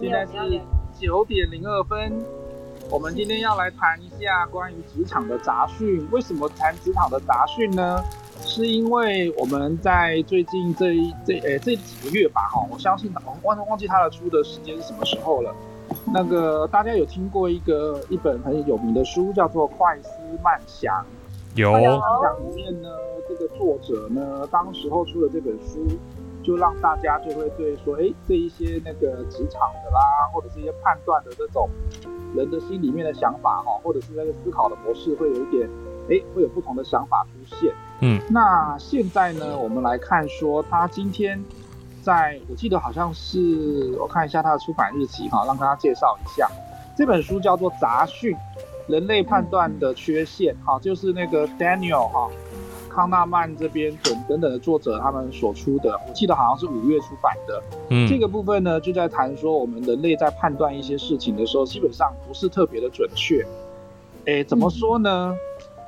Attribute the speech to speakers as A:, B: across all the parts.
A: 现在是九点零二分，我们今天要来谈一下关于职场的杂讯。为什么谈职场的杂讯呢？是因为我们在最近这一这诶、欸、这几个月吧，哈，我相信我忘忘记他的出的时间是什么时候了。那个大家有听过一个一本很有名的书，叫做《快思慢想》。
B: 有。
A: 快思慢想里面呢，这个作者呢，当时候出的这本书。就让大家就会对说，哎、欸，这一些那个职场的啦，或者是一些判断的这种人的心里面的想法哈，或者是那个思考的模式，会有一点，哎、欸，会有不同的想法出现。
B: 嗯，
A: 那现在呢，我们来看说，他今天在，我记得好像是，我看一下他的出版日期哈，让大家介绍一下，这本书叫做《杂讯：人类判断的缺陷》哈，就是那个 Daniel 哈。康纳曼这边等等等的作者他们所出的，我记得好像是五月出版的。嗯，这个部分呢就在谈说我们人类在判断一些事情的时候，基本上不是特别的准确。哎，怎么说呢？嗯、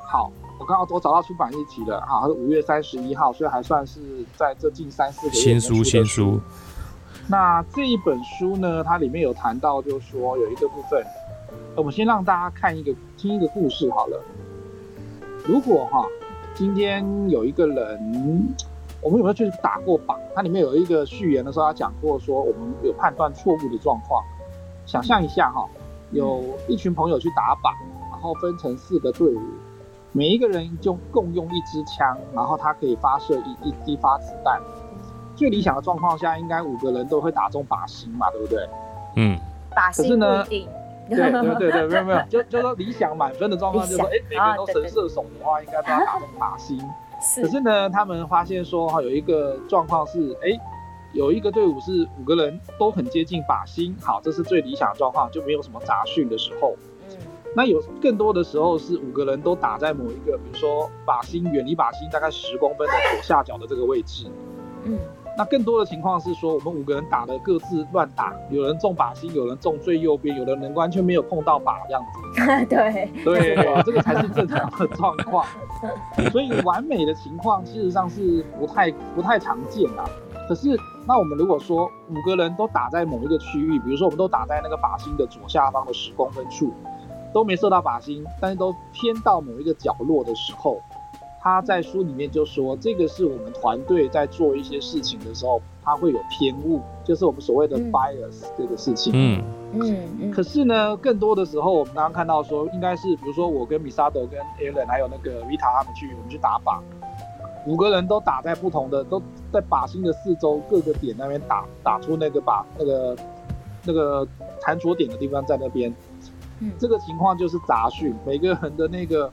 A: 好，我刚刚都找到出版日期了，好，是五月三十一号，所以还算是在这近三四个月
B: 新书新书。
A: 那这一本书呢，它里面有谈到，就是说有一个部分，我们先让大家看一个听一个故事好了。如果哈。今天有一个人，我们有没有去打过靶？它里面有一个序言的时候，他讲过说我们有判断错误的状况。想象一下哈，有一群朋友去打靶，然后分成四个队伍，每一个人就共用一支枪，然后他可以发射一一一发子弹。最理想的状况下，应该五个人都会打中靶心嘛，对不对？
B: 嗯，
C: 靶心不一定。
A: 对对对对，没有没有，就就说理想满分的状况，就是说，哎，每个人都神射手的话，应该都要打中靶心。是。可是呢，他们发现说，哈，有一个状况是，哎，有一个队伍是五个人都很接近靶心，好，这是最理想的状况，就没有什么杂讯的时候。嗯。那有更多的时候是五个人都打在某一个，比如说靶心远离靶心大概十公分的左下角的这个位置。嗯。那更多的情况是说，我们五个人打的各自乱打，有人中靶心，有人中最右边，有的人完全没有碰到靶这样子。
C: 对
A: 对，这个才是正常的状况。所以完美的情况，事实上是不太不太常见的。可是，那我们如果说五个人都打在某一个区域，比如说我们都打在那个靶心的左下方的十公分处，都没射到靶心，但是都偏到某一个角落的时候。他在书里面就说，这个是我们团队在做一些事情的时候，他会有偏误，就是我们所谓的 bias 这个事情。嗯嗯，嗯。可是呢，更多的时候，我们刚刚看到说，应该是比如说我跟 Misato 跟 Alan 还有那个 Vita 他们去，我们去打靶，五个人都打在不同的，都在靶心的四周各个点那边打，打出那个靶那个那个弹着点的地方在那边。嗯。这个情况就是杂讯，每个人的那个。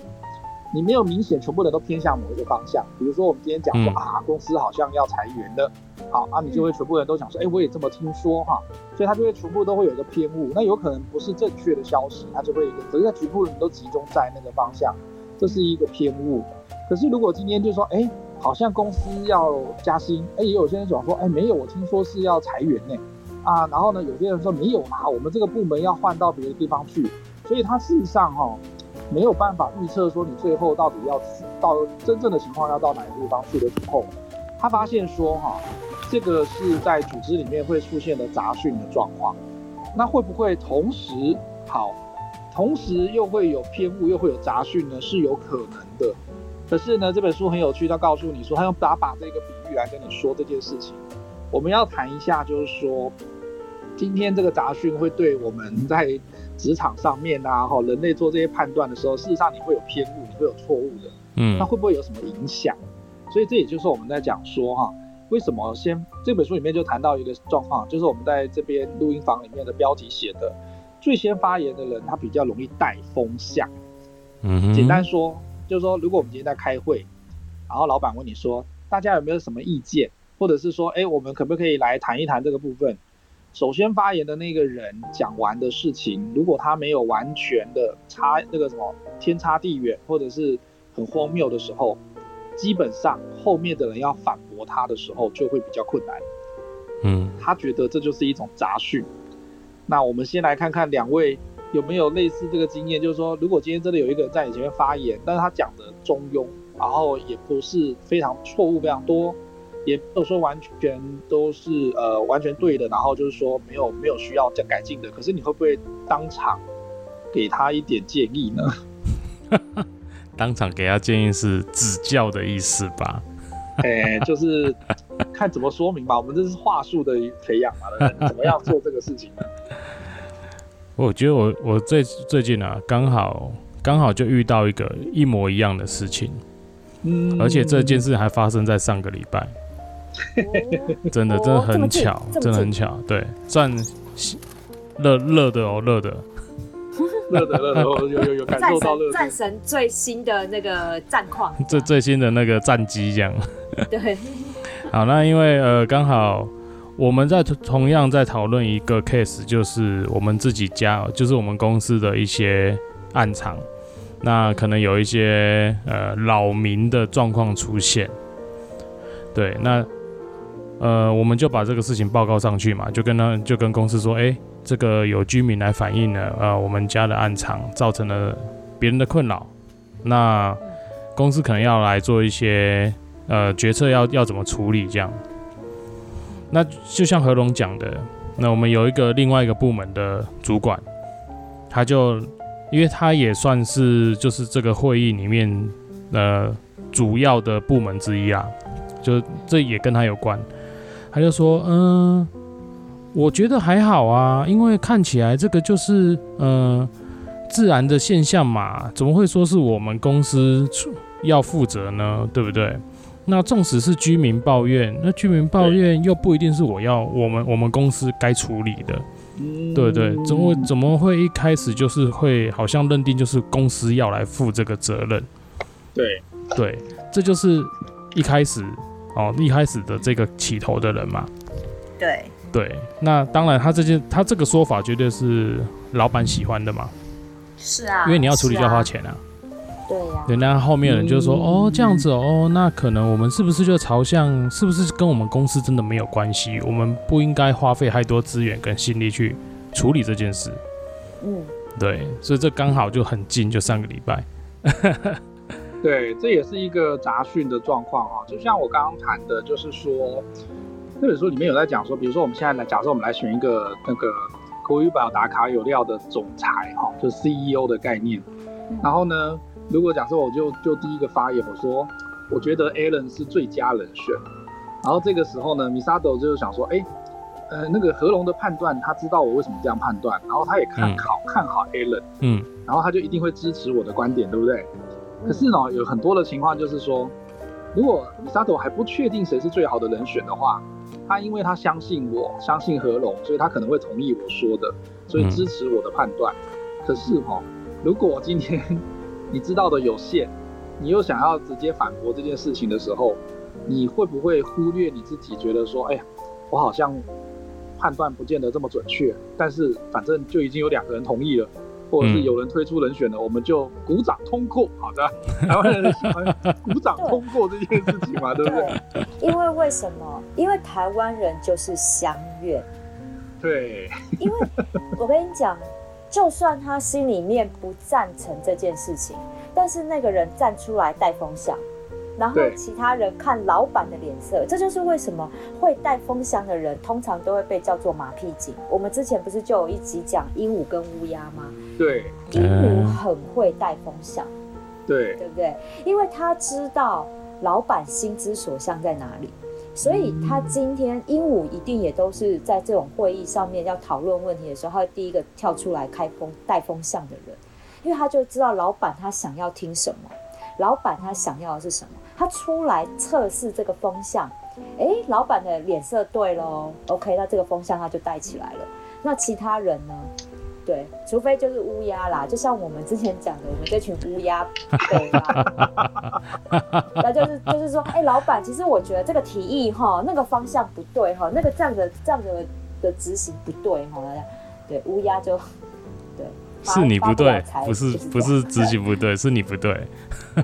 A: 你没有明显全部人都偏向某一个方向，比如说我们今天讲说、嗯、啊，公司好像要裁员的，好啊，你就会全部人都想说，哎、欸，我也这么听说哈，所以他就会全部都会有一个偏误，那有可能不是正确的消息，他就会一个，只是在局部人都集中在那个方向，这是一个偏误。可是如果今天就说，哎、欸，好像公司要加薪，哎、欸，也有些人讲说，哎、欸，没有，我听说是要裁员呢，啊，然后呢，有些人说没有啦，我们这个部门要换到别的地方去，所以他事实上哈。没有办法预测说你最后到底要到真正的情况要到哪个地方去的时候，他发现说哈，这个是在组织里面会出现的杂讯的状况，那会不会同时好，同时又会有偏误又会有杂讯呢？是有可能的。可是呢，这本书很有趣，他告诉你说，他用打靶这个比喻来跟你说这件事情。我们要谈一下，就是说，今天这个杂讯会对我们在。职场上面啊，哈，人类做这些判断的时候，事实上你会有偏误，你会有错误的，嗯，那会不会有什么影响？所以这也就是我们在讲说哈，为什么先这本书里面就谈到一个状况，就是我们在这边录音房里面的标题写的，最先发言的人他比较容易带风向，嗯，简单说就是说，如果我们今天在开会，然后老板问你说，大家有没有什么意见，或者是说，哎，我们可不可以来谈一谈这个部分？首先发言的那个人讲完的事情，如果他没有完全的差那个什么天差地远，或者是很荒谬的时候，基本上后面的人要反驳他的时候就会比较困难。嗯，他觉得这就是一种杂讯。那我们先来看看两位有没有类似这个经验，就是说，如果今天真的有一个人在你前面发言，但是他讲的中庸，然后也不是非常错误非常多，也没有说完全都是呃完全对的，然后就是说没有没有需要改进的。可是你会不会当场给他一点建议呢？
B: 当场给他建议是指教的意思吧？
A: 哎、欸，就是看怎么说明吧。我们这是话术的培养嘛，怎么样做这个事情呢？
B: 我觉得我我最最近啊，刚好刚好就遇到一个一模一样的事情，嗯，而且这件事还发生在上个礼拜，哦、真的真的很巧，真的很巧，对，算热热的哦，热的。
A: 热 的热的，有有有感受到热。
C: 战神最新的那个战况，
B: 最最新的那个战机这样。
C: 对。
B: 好，那因为呃，刚好我们在同样在讨论一个 case，就是我们自己家，就是我们公司的一些暗场，那可能有一些呃扰民的状况出现。对，那呃，我们就把这个事情报告上去嘛，就跟他就跟公司说，哎、这个有居民来反映了，呃，我们家的暗场造成了别人的困扰，那公司可能要来做一些呃决策要，要怎么处理这样。那就像何龙讲的，那我们有一个另外一个部门的主管，他就因为他也算是就是这个会议里面呃主要的部门之一啊，就这也跟他有关，他就说，嗯、呃。我觉得还好啊，因为看起来这个就是呃自然的现象嘛，怎么会说是我们公司要负责呢？对不对？那纵使是居民抱怨，那居民抱怨又不一定是我要我们我们公司该处理的，对不对？怎么怎么会一开始就是会好像认定就是公司要来负这个责任？
A: 对
B: 对，这就是一开始哦一开始的这个起头的人嘛。
C: 对。
B: 对，那当然，他这件他这个说法绝对是老板喜欢的嘛。
C: 是啊，
B: 因为你要处理就要花钱啊。
C: 对呀、
B: 那后面的人就说：“嗯、哦，这样子哦，那可能我们是不是就朝向，是不是跟我们公司真的没有关系？我们不应该花费太多资源跟心力去处理这件事。”嗯，对，所以这刚好就很近，就上个礼拜。
A: 对，这也是一个杂讯的状况啊，就像我刚刚谈的，就是说。这本书里面有在讲说，比如说我们现在来假设我们来选一个那个口语表达卡有料的总裁哈，就是 CEO 的概念。然后呢，如果假设我就就第一个发言，我说我觉得 Alan 是最佳人选。然后这个时候呢，Misato 就是想说，哎，呃，那个何龙的判断，他知道我为什么这样判断，然后他也看好、嗯、看好 Alan，嗯，然后他就一定会支持我的观点，对不对？可是呢，有很多的情况就是说，如果 Misato 还不确定谁是最好的人选的话。他因为他相信我，相信何龙，所以他可能会同意我说的，所以支持我的判断。嗯、可是哈，如果今天你知道的有限，你又想要直接反驳这件事情的时候，你会不会忽略你自己？觉得说，哎呀，我好像判断不见得这么准确，但是反正就已经有两个人同意了。或者是有人推出人选了，嗯、我们就鼓掌通过。好的，台湾人喜欢鼓掌通过这件事情嘛，对，对不对，
C: 对？因为为什么？因为台湾人就是相悦。
A: 对。
C: 因为 我跟你讲，就算他心里面不赞成这件事情，但是那个人站出来带风向。然后其他人看老板的脸色，这就是为什么会带风箱的人通常都会被叫做马屁精。我们之前不是就有一集讲鹦鹉跟乌鸦吗？
A: 对，
C: 鹦鹉很会带风向，
A: 对，
C: 对不对？因为他知道老板心之所向在哪里，所以他今天鹦鹉一定也都是在这种会议上面要讨论问题的时候，他会第一个跳出来开风带风向的人，因为他就知道老板他想要听什么，老板他想要的是什么。他出来测试这个风向，哎，老板的脸色对喽，OK，那这个风向他就带起来了。那其他人呢？对，除非就是乌鸦啦，就像我们之前讲的，我们这群乌鸦对啦，那就是就是说，哎，老板，其实我觉得这个提议哈，那个方向不对哈，那个这样的这样的的执行不对哈，对，乌鸦就对。
B: 是你不对，不是不是执行不对，是你不对。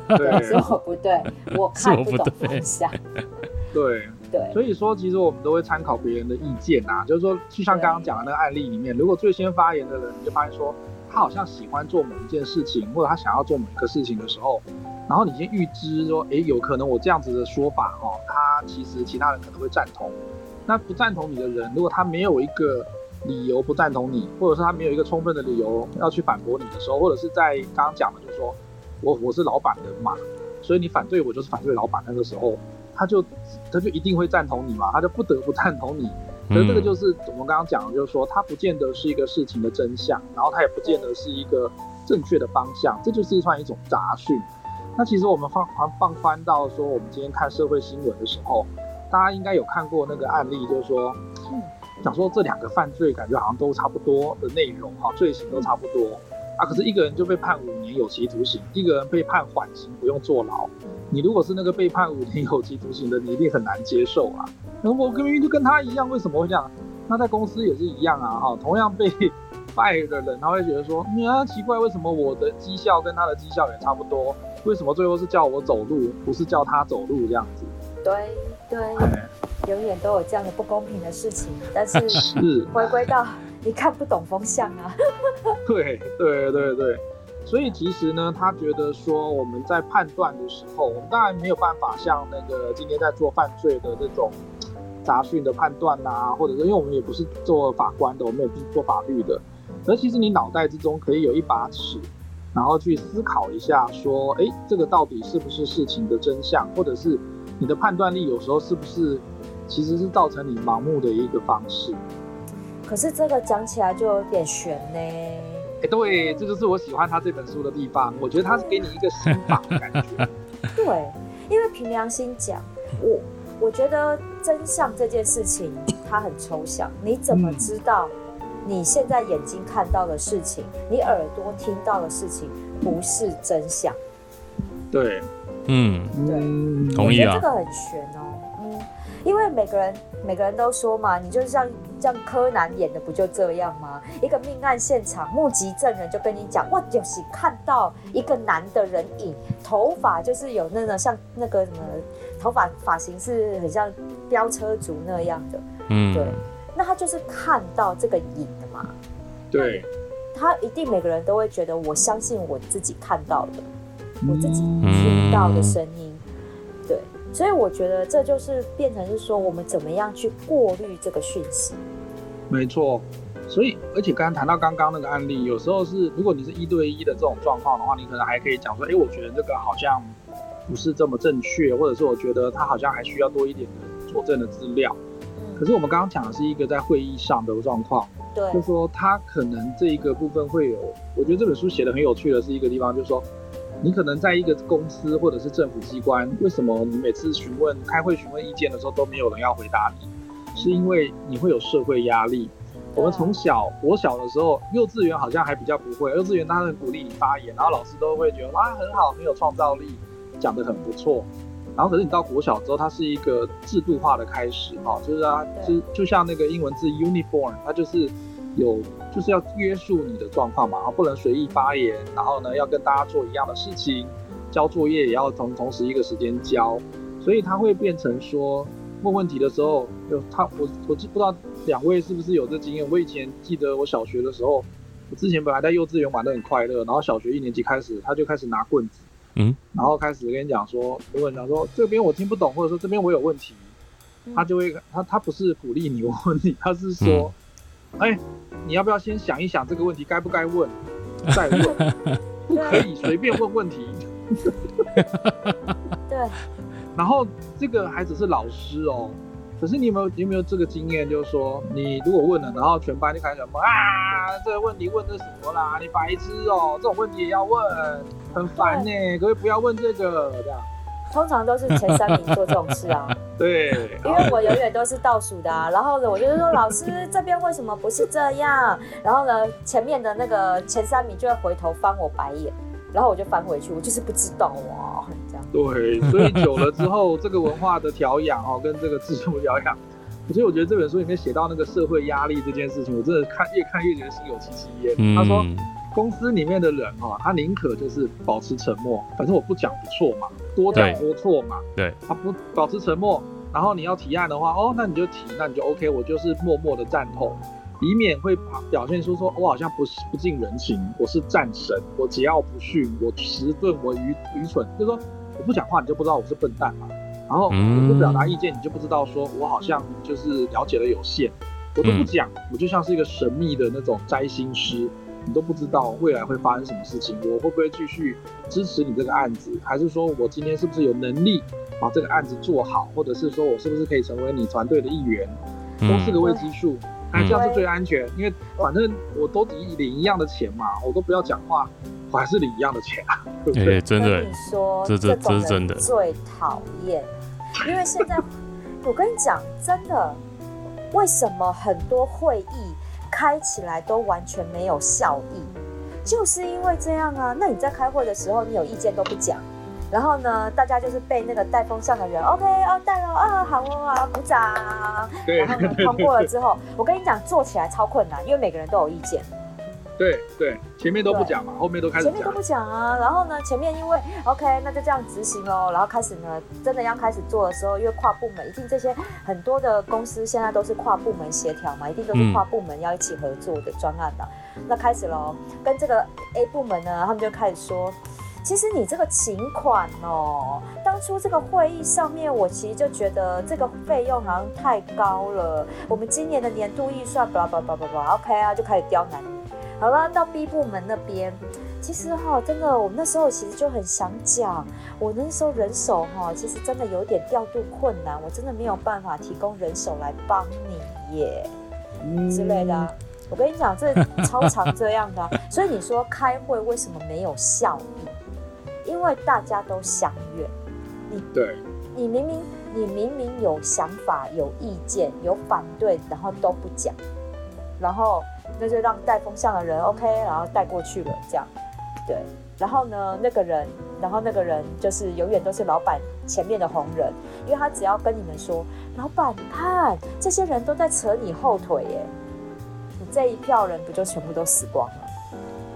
A: 对，
C: 是我不对，我看不懂方向。
A: 对对，所以说其实我们都会参考别人的意见啊，就是说，就像刚刚讲的那个案例里面，如果最先发言的人，你就发现说他好像喜欢做某一件事情，或者他想要做某一个事情的时候，然后你先预知说，诶，有可能我这样子的说法哦，他其实其他人可能会赞同。那不赞同你的人，如果他没有一个理由不赞同你，或者是他没有一个充分的理由要去反驳你的时候，或者是在刚刚讲的，就是说我我是老板的嘛，所以你反对我就是反对老板那个时候，他就他就一定会赞同你嘛，他就不得不赞同你。可是这个就是我们刚刚讲的，就是说他不见得是一个事情的真相，然后他也不见得是一个正确的方向，这就是算一种杂讯。那其实我们放放放宽到说，我们今天看社会新闻的时候，大家应该有看过那个案例，就是说，讲说这两个犯罪感觉好像都差不多的内容哈，罪行都差不多啊，可是一个人就被判五年有期徒刑，一个人被判缓刑不用坐牢。你如果是那个被判五年有期徒刑的，你一定很难接受啊。那我明明就跟他一样，为什么会这样？那在公司也是一样啊，哈，同样被 fire 的人，他会觉得说，你啊奇怪，为什么我的绩效跟他的绩效也差不多？为什么最后是叫我走路，不是叫他走路这样子？
C: 对对，永远都有这样的不公平的事情。但是 回归到你看不懂风向啊。
A: 对对对对，所以其实呢，他觉得说我们在判断的时候，我们当然没有办法像那个今天在做犯罪的这种。杂讯的判断呐、啊，或者是因为我们也不是做法官的，我们也不是做法律的，而其实你脑袋之中可以有一把尺，然后去思考一下，说，哎，这个到底是不是事情的真相，或者是你的判断力有时候是不是其实是造成你盲目的一个方式。
C: 可是这个讲起来就有点悬呢。
A: 哎，对，这就是我喜欢他这本书的地方，我觉得他是给你一个心法的感觉。
C: 对，因为凭良心讲，我。我觉得真相这件事情它很抽象，你怎么知道你现在眼睛看到的事情，嗯、你耳朵听到的事情不是真相？
A: 对，
B: 嗯，
C: 对，
B: 同意啊。
C: 我觉得这个很悬哦，嗯，因为每个人每个人都说嘛，你就像像柯南演的不就这样吗？一个命案现场，目击证人就跟你讲，哇，就是看到一个男的人影，头发就是有那个像那个什么。头发发型是很像飙车族那样的，嗯，对，那他就是看到这个影的嘛，
A: 对，
C: 他一定每个人都会觉得，我相信我自己看到的，我自己听到的声音，嗯，对，所以我觉得这就是变成是说，我们怎么样去过滤这个讯息，
A: 没错，所以而且刚刚谈到刚刚那个案例，有时候是如果你是一对一的这种状况的话，你可能还可以讲说，哎，我觉得这个好像。不是这么正确，或者是我觉得他好像还需要多一点的佐证的资料。嗯。可是我们刚刚讲的是一个在会议上的状况，
C: 对，
A: 就是说他可能这一个部分会有，我觉得这本书写的很有趣的是一个地方，就是说你可能在一个公司或者是政府机关，为什么你每次询问开会询问意见的时候都没有人要回答你？是因为你会有社会压力。我们从小我小的时候，幼稚园好像还比较不会，幼稚园他很鼓励你发言，然后老师都会觉得啊很好，很有创造力。讲得很不错，然后可是你到国小之后，它是一个制度化的开始哈，就是啊，就就像那个英文字 uniform，它就是有就是要约束你的状况嘛，然后不能随意发言，然后呢要跟大家做一样的事情，交作业也要同同时一个时间交，所以他会变成说问问题的时候，就他我我不知道两位是不是有这经验，我以前记得我小学的时候，我之前本来在幼稚园玩的很快乐，然后小学一年级开始他就开始拿棍子。嗯，然后开始跟你讲说，如果你讲说这边我听不懂，或者说这边我有问题，他就会他他不是鼓励你问题，他是说，欸，你要不要先想一想这个问题该不该问，再问，不可以随便问问题。
C: 对。
A: 然后这个还只是老师哦。可是你有没有你有没有这个经验？就是说，你如果问了，然后全班就开始问啊，这个问题问的什么啦？你白痴哦，这种问题也要问，很烦呢。可不可以不要问这个？这样，
C: 通常都是前三名做这种事啊。
A: 对，
C: 因为我永远都是倒数的啊。然后呢，我就是说，老师这边为什么不是这样？然后呢，前面的那个前三名就会回头翻我白眼，然后我就翻回去，我就是不知道哦，
A: 这样。对，所以久了之后，这个文化的调养哦，跟这个制度调养，所以我觉得这本书里面写到那个社会压力这件事情，我真的看越看越觉得心有戚戚焉。嗯、他说，公司里面的人哈，他宁可就是保持沉默，反正我不讲不错嘛，多讲多错嘛。对，他不保持沉默，然后你要提案的话，哦，那你就提，那你就 OK，我就是默默的赞同。以免会表现出说我好像不是不近人情，我是战神，我桀骜不驯，我迟钝，我愚愚蠢，就是说我不讲话你就不知道我是笨蛋嘛，然后我不表达意见你就不知道说我好像就是了解的有限，我都不讲，我就像是一个神秘的那种摘星师，你都不知道未来会发生什么事情，我会不会继续支持你这个案子，还是说我今天是不是有能力把这个案子做好，或者是说我是不是可以成为你团队的一员，都是个未知数。那这样是最安全，因为反正我都领领一样的钱嘛，我都不要讲话，我还是领一样的钱啊，对不对？
B: 欸、真的，
C: 你说
B: 这这这是真的，
C: 最讨厌，因为现在 我跟你讲，真的，为什么很多会议开起来都完全没有效益，就是因为这样啊。那你在开会的时候，你有意见都不讲。然后呢，大家就是被那个带风向的人，OK，哦，带了，啊，好哦，啊，鼓掌。然后呢，通过了之后，我跟你讲，做起来超困难，因为每个人都有意见。
A: 对对，前面都不讲嘛，后面都开始讲。
C: 前面都不讲啊，然后呢，前面因为 OK，那就这样执行喽。然后开始呢，真的要开始做的时候，因为跨部门，一定这些很多的公司现在都是跨部门协调嘛，一定都是跨部门要一起合作的专案的。嗯、那开始喽，跟这个 A 部门呢，他们就开始说。其实你这个请款哦，当初这个会议上面，我其实就觉得这个费用好像太高了。我们今年的年度预算，叭叭叭叭叭，OK 啊，就开始刁难。好了，到 B 部门那边，其实哈，真的，我们那时候其实就很想讲，我那时候人手哈，其实真的有点调度困难，我真的没有办法提供人手来帮你耶，嗯、之类的、啊。我跟你讲，这超常这样的、啊，所以你说开会为什么没有效益？因为大家都相约，你对，你明明你明明有想法、有意见、有反对，然后都不讲，然后那就让带风向的人 OK，然后带过去了，这样，对，然后呢，那个人，然后那个人就是永远都是老板前面的红人，因为他只要跟你们说，老板，你看这些人都在扯你后腿耶，你这一票人不就全部都死光了，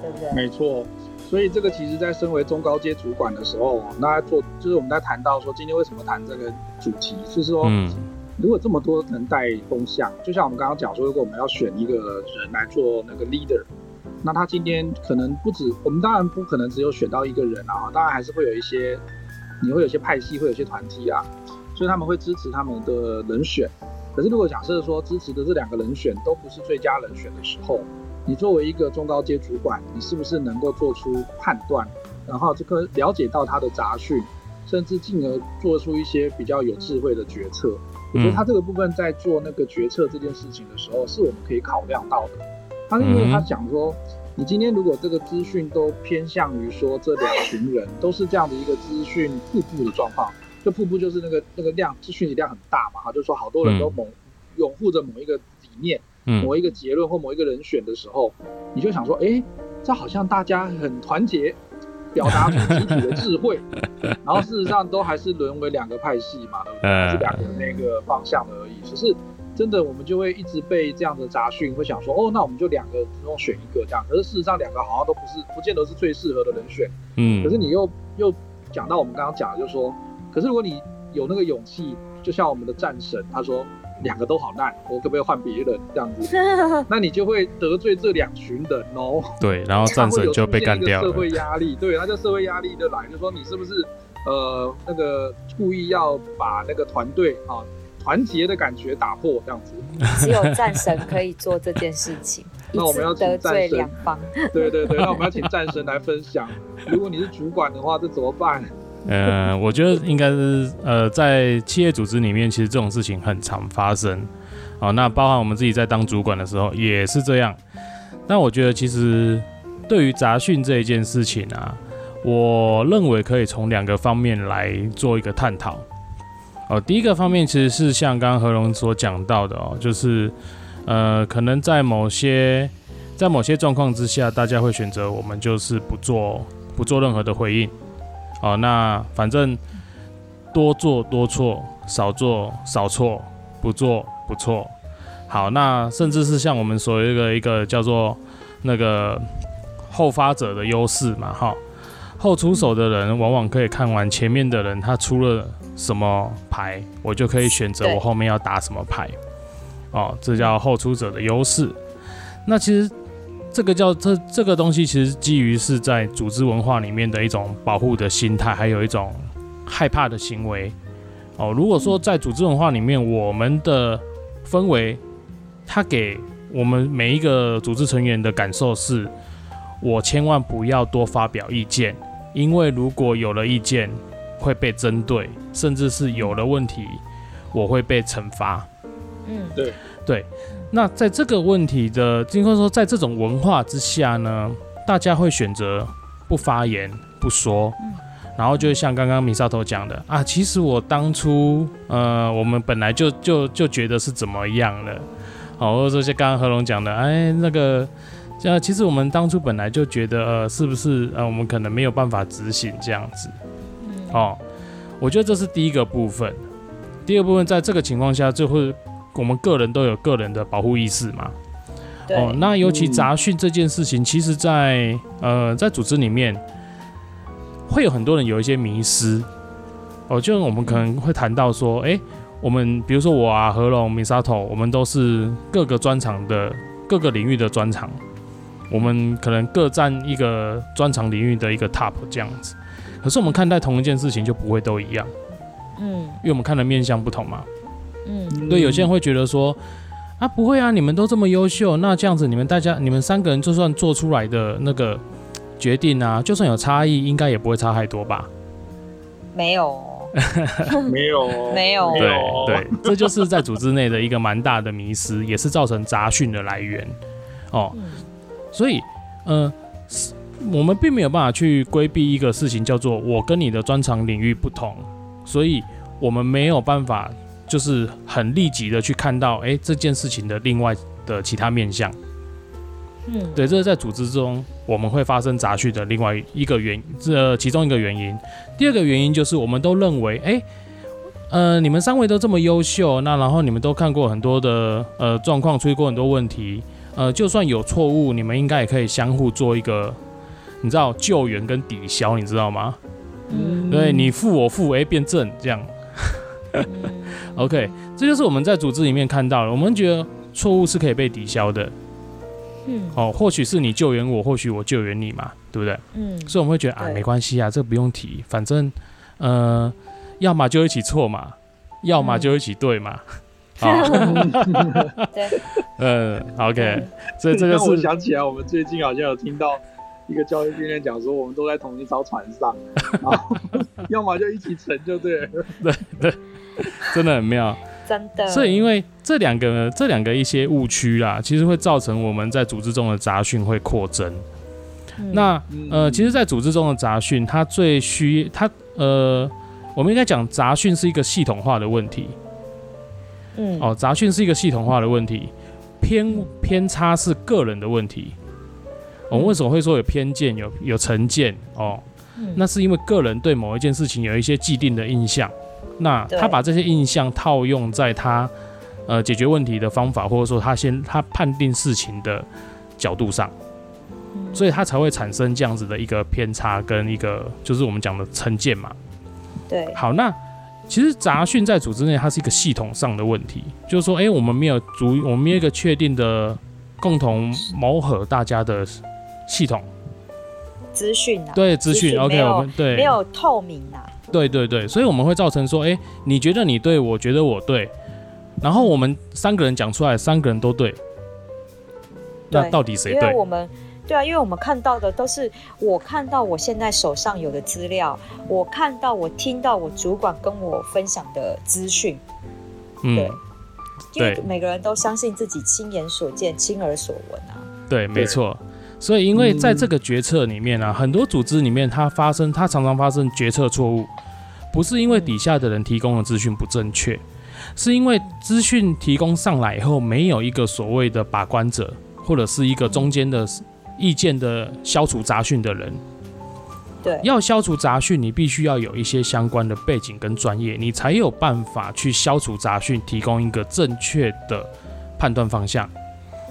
C: 对不对？
A: 没错。所以这个其实，在身为中高阶主管的时候，那做就是我们在谈到说，今天为什么谈这个主题，就是说，如果这么多人带风向，就像我们刚刚讲说，如果我们要选一个人来做那个 leader，那他今天可能不止，我们当然不可能只有选到一个人啊，当然还是会有一些，你会有些派系，会有些团体啊，所以他们会支持他们的人选。可是如果假设说支持的这两个人选都不是最佳人选的时候，你作为一个中高阶主管，你是不是能够做出判断，然后这个了解到他的杂讯，甚至进而做出一些比较有智慧的决策？我觉得他这个部分在做那个决策这件事情的时候，是我们可以考量到的。他因为他讲说，你今天如果这个资讯都偏向于说这两群人都是这样的一个资讯瀑布的状况，就瀑布就是那个那个量资讯量很大嘛，哈，就是说好多人都某拥护着某一个理念。某一个结论或某一个人选的时候，你就想说，哎、欸，这好像大家很团结，表达出集体的智慧，然后事实上都还是沦为两个派系嘛，是两个那个方向而已。只是真的，我们就会一直被这样的杂讯，会想说，哦，那我们就两个之中选一个这样。可是事实上，两个好像都不是，不见得是最适合的人选。嗯。可是你又又讲到我们刚刚讲的，就是说，可是如果你有那个勇气，就像我们的战神，他说。两个都好烂，我可不可以换别人这样子？那你就会得罪这两群人哦。
B: 对，然后战神就被干掉了。
A: 社会压力，对，那就社会压力就来，就说你是不是呃那个故意要把那个团队啊团结的感觉打破这样子？
C: 只有战神可以做这件事情。
A: 那我们要请战神。
C: 方
A: 对对对，那我们要请战神来分享。如果你是主管的话，这怎么办？
B: 呃，我觉得应该是呃，在企业组织里面，其实这种事情很常发生。好，那包含我们自己在当主管的时候也是这样。那我觉得其实对于杂讯这一件事情啊，我认为可以从两个方面来做一个探讨。哦，第一个方面其实是像刚刚何荣所讲到的哦，就是呃，可能在某些在某些状况之下，大家会选择我们就是不做不做任何的回应。哦，那反正多做多错，少做少错，不做不错。好，那甚至是像我们所谓的一个叫做那个后发者的优势嘛，哈，后出手的人往往可以看完前面的人他出了什么牌，我就可以选择我后面要打什么牌。哦，这叫后出者的优势。那其实这个叫这这个东西，其实基于是在组织文化里面的一种保护的心态，还有一种害怕的行为。哦，如果说在组织文化里面，我们的氛围，它给我们每一个组织成员的感受是，我千万不要多发表意见，因为如果有了意见，会被针对，甚至是有了问题，我会被惩罚。
A: 嗯，对
B: 对。那在这个问题的，应该说，在这种文化之下呢，大家会选择不发言、不说。然后就像刚刚米萨头讲的啊，其实我当初呃，我们本来就就就觉得是怎么样了，好，或者说像刚刚何龙讲的，哎，那个，呃，其实我们当初本来就觉得，呃，是不是呃，我们可能没有办法执行这样子，哦，我觉得这是第一个部分。第二部分，在这个情况下，就会我们个人都有个人的保护意识嘛，哦，那尤其杂讯这件事情，其实在呃，在组织里面。会有很多人有一些迷失。哦，就我们可能会谈到说，哎，我们比如说我啊，何龙、米沙头，我们都是各个专长的各个领域的专长，我们可能各占一个专长领域的一个 top 这样子。可是我们看待同一件事情就不会都一样，嗯，因为我们看的面向不同嘛，嗯，对，有些人会觉得说，啊，不会啊，你们都这么优秀，那这样子你们大家你们三个人就算做出来的那个。决定啊，就算有差异，应该也不会差太多吧？
C: 没有，
A: 没有，
C: 没有。
B: 对对，这就是在组织内的一个蛮大的迷失，也是造成杂讯的来源哦。嗯、所以，呃，我们并没有办法去规避一个事情，叫做我跟你的专长领域不同，所以我们没有办法就是很立即的去看到，哎，这件事情的另外的其他面向。嗯，对，这是在组织中我们会发生杂讯的另外一个原因，这其中一个原因。第二个原因就是我们都认为，哎，呃，你们三位都这么优秀，那然后你们都看过很多的呃状况，出现过很多问题，呃，就算有错误，你们应该也可以相互做一个，你知道救援跟抵消，你知道吗？嗯，对，你负我负，哎，变正这样。OK，这就是我们在组织里面看到了，我们觉得错误是可以被抵消的。嗯，哦，或许是你救援我，或许我救援你嘛，对不对？嗯，所以我们会觉得啊，没关系啊，这个不用提，反正，呃，要么就一起错嘛，要么就一起对嘛。好，
C: 对，
B: 嗯，OK，所以这个是
A: 我想起来，我们最近好像有听到一个教育训练讲说，我们都在同一艘船上，然后要么就一起沉就对了，
B: 对对，真的很妙。
C: 真的，
B: 所以因为这两个这两个一些误区啦，其实会造成我们在组织中的杂讯会扩增。嗯、那呃，其实，在组织中的杂讯，它最需它呃，我们应该讲杂讯是一个系统化的问题。嗯，哦，杂讯是一个系统化的问题，偏偏差是个人的问题。我们为什么会说有偏见、有有成见？哦，嗯、那是因为个人对某一件事情有一些既定的印象。那他把这些印象套用在他呃解决问题的方法，或者说他先他判定事情的角度上，所以他才会产生这样子的一个偏差跟一个就是我们讲的成见嘛。
C: 对。
B: 好，那其实杂讯在组织内它是一个系统上的问题，就是说，哎、欸，我们没有足，我们没有一个确定的共同谋合大家的系统
C: 资讯啊。
B: 对，资讯 OK，我们对
C: 没有透明啊。
B: 对对对，所以我们会造成说，哎，你觉得你对，我觉得我对，然后我们三个人讲出来，三个人都对，对那到底谁对？
C: 因为我们对啊，因为我们看到的都是我看到我现在手上有的资料，我看到我听到我主管跟我分享的资讯，嗯，对，因为每个人都相信自己亲眼所见、亲耳所闻啊，
B: 对，没错。所以，因为在这个决策里面呢、啊，很多组织里面它发生，它常常发生决策错误，不是因为底下的人提供的资讯不正确，是因为资讯提供上来以后，没有一个所谓的把关者，或者是一个中间的意见的消除杂讯的人。
C: 对，
B: 要消除杂讯，你必须要有一些相关的背景跟专业，你才有办法去消除杂讯，提供一个正确的判断方向。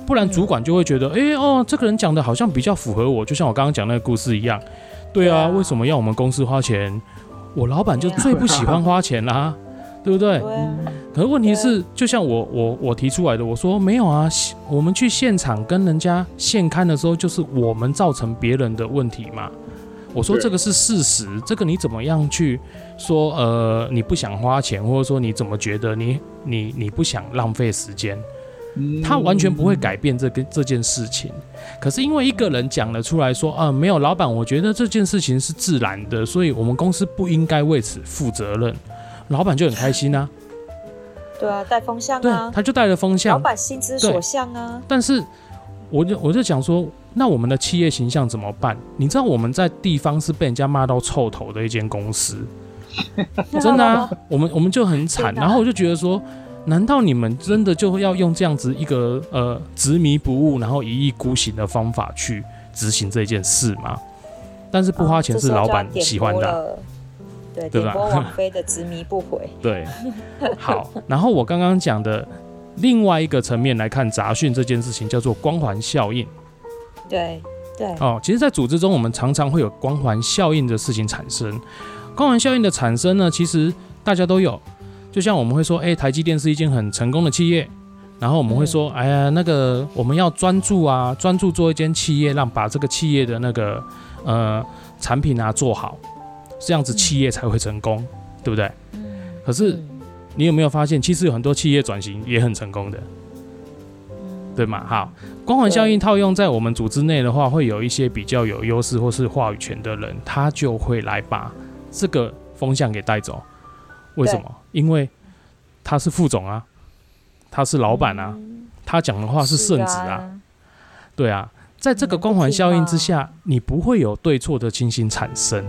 B: 不然主管就会觉得，哎、欸、哦，这个人讲的好像比较符合我，就像我刚刚讲那个故事一样。对啊，为什么要我们公司花钱？我老板就最不喜欢花钱啦，对不
C: 对？
B: 可是问题是，就像我我我提出来的，我说没有啊，我们去现场跟人家现刊的时候，就是我们造成别人的问题嘛。我说这个是事实，这个你怎么样去说？呃，你不想花钱，或者说你怎么觉得你你你不想浪费时间？他完全不会改变这个这件事情。可是因为一个人讲了出来说，啊，没有，老板，我觉得这件事情是自然的，所以我们公司不应该为此负责任。老板就很开心啊。
C: 对啊，带风向啊。
B: 对，他就带了风向。
C: 老板心之所向啊。
B: 但是。我就我就讲说，那我们的企业形象怎么办？你知道我们在地方是被人家骂到臭头的一间公司，真的啊，我们我们就很惨。然后我就觉得说，难道你们真的就要用这样子一个呃执迷不悟，然后一意孤行的方法去执行这件事吗？但是不花钱是老板喜欢的，啊，
C: 对对吧？王菲的执迷不悔，
B: 对，好。然后我刚刚讲的。另外一个层面来看杂讯这件事情，叫做光环效应。
C: 对对
B: 哦，其实，在组织中，我们常常会有光环效应的事情产生。光环效应的产生呢，其实大家都有。就像我们会说，哎，台积电是一间很成功的企业。然后我们会说，哎呀，那个我们要专注啊，专注做一间企业，让把这个企业的那个呃产品啊做好，这样子企业才会成功，对不对？可是。你有没有发现，其实有很多企业转型也很成功的，对吗？好，光环效应套用在我们组织内的话，会有一些比较有优势或是话语权的人，他就会来把这个风向给带走。为什么？因为他是副总啊，他是老板啊，他讲的话是圣旨啊。对啊，在这个光环效应之下，你不会有对错的情形产生。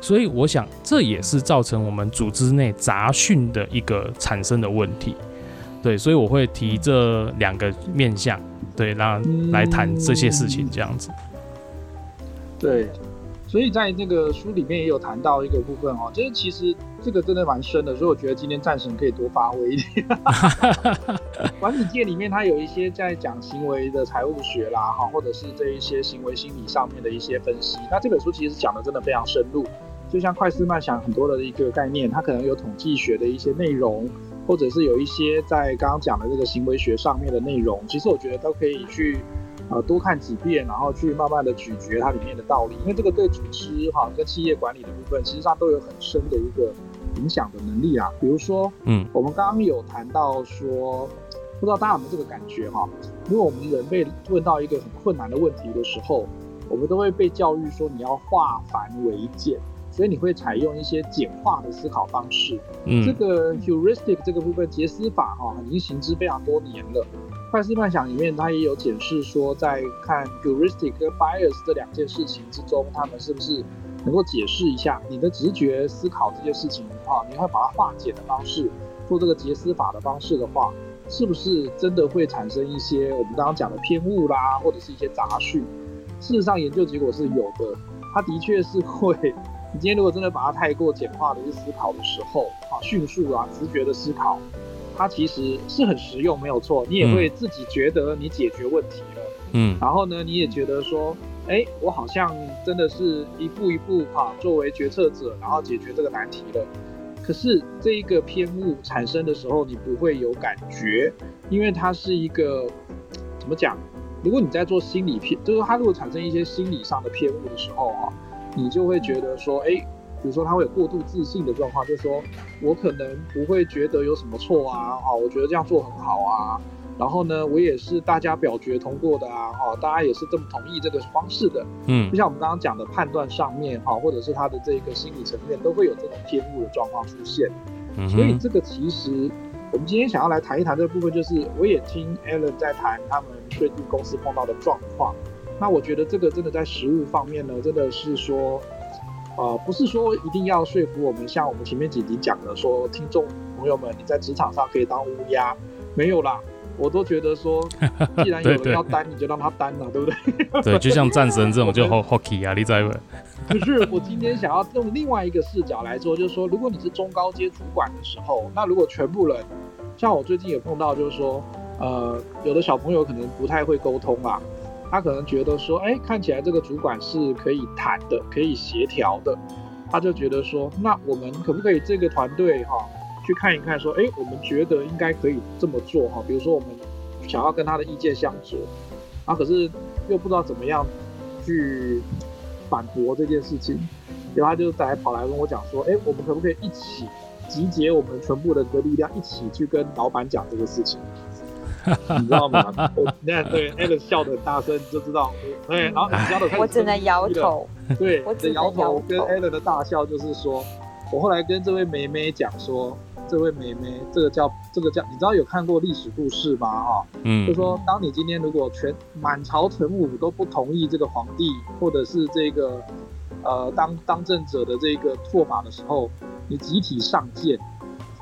B: 所以我想，这也是造成我们组织内杂讯的一个产生的问题。对，所以我会提这两个面向，对，然后来谈这些事情，这样子。
A: 对，所以在这个书里面也有谈到一个部分哦，就是其实这个真的蛮深的，所以我觉得今天战神可以多发挥一点。管理界里面，它有一些在讲行为的财务学啦，哈，或者是这一些行为心理上面的一些分析。那这本书其实讲的真的非常深入。就像快思慢想很多的一个概念，它可能有统计学的一些内容，或者是有一些在刚刚讲的这个行为学上面的内容，其实我觉得都可以去呃多看几遍，然后去慢慢的咀嚼它里面的道理，因为这个对组织哈跟企业管理的部分，其实际上都有很深的一个影响的能力啊。比如说，嗯，我们刚刚有谈到说，不知道大家有没有这个感觉哈？因为我们人被问到一个很困难的问题的时候，我们都会被教育说你要化繁为简。所以你会采用一些简化的思考方式。嗯，这个 heuristic 这个部分捷思法哈，已经行之非常多年了。快思慢想里面它也有解释说，在看 heuristic 跟 bias 这两件事情之中，他们是不是能够解释一下你的直觉思考这件事情哈？你会把它化简的方式做这个结思法的方式的话，是不是真的会产生一些我们刚刚讲的偏误啦，或者是一些杂讯？事实上，研究结果是有的，它的确是会。你今天如果真的把它太过简化的去思考的时候，啊，迅速啊，直觉的思考，它其实是很实用，没有错。你也会自己觉得你解决问题了，嗯，然后呢，你也觉得说，哎、欸，我好像真的是一步一步哈，作为决策者，然后解决这个难题了。可是这一个偏误产生的时候，你不会有感觉，因为它是一个怎么讲？如果你在做心理偏，就是它如果产生一些心理上的偏误的时候啊。你就会觉得说，哎，比如说他会有过度自信的状况，就是说我可能不会觉得有什么错啊，啊，我觉得这样做很好啊，然后呢，我也是大家表决通过的啊，哈，大家也是这么同意这个方式的，嗯，就像我们刚刚讲的判断上面，哈，或者是他的这个心理层面，都会有这种偏误的状况出现，嗯，所以这个其实我们今天想要来谈一谈这个部分，就是我也听 Alan 在谈他们最近公司碰到的状况。那我觉得这个真的在实务方面呢，真的是说，呃，不是说一定要说服我们，像我们前面几集讲的说，听众朋友们，你在职场上可以当乌鸦，没有啦，我都觉得说，既然有人要担，你就让他担了，对不对？
B: 对，就像战神这种就 hockey 啊，你在问。
A: 可是我今天想要用另外一个视角来说，就是说，如果你是中高阶主管的时候，那如果全部人，像我最近也碰到，就是说，呃，有的小朋友可能不太会沟通啊。他可能觉得说，哎，看起来这个主管是可以谈的，可以协调的，他就觉得说，那我们可不可以这个团队哈，去看一看，说，哎，我们觉得应该可以这么做哈，比如说我们想要跟他的意见相左，啊，可是又不知道怎么样去反驳这件事情，然后他就再跑来跟我讲说，哎，我们可不可以一起集结我们全部的力量，一起去跟老板讲这个事情？你知道吗？我那对 Allen 笑得很大声，你就知道。对，然后你笑得太，
C: 我只能摇头。
A: 对，我只能摇头。跟 Allen 的大笑就是说，我后来跟这位妹妹讲说，这位妹妹，这个叫这个叫，你知道有看过历史故事吗？哈，嗯，就说当你今天如果全满朝臣武都不同意这个皇帝，或者是这个呃当当政者的这个唾马的时候，你集体上谏。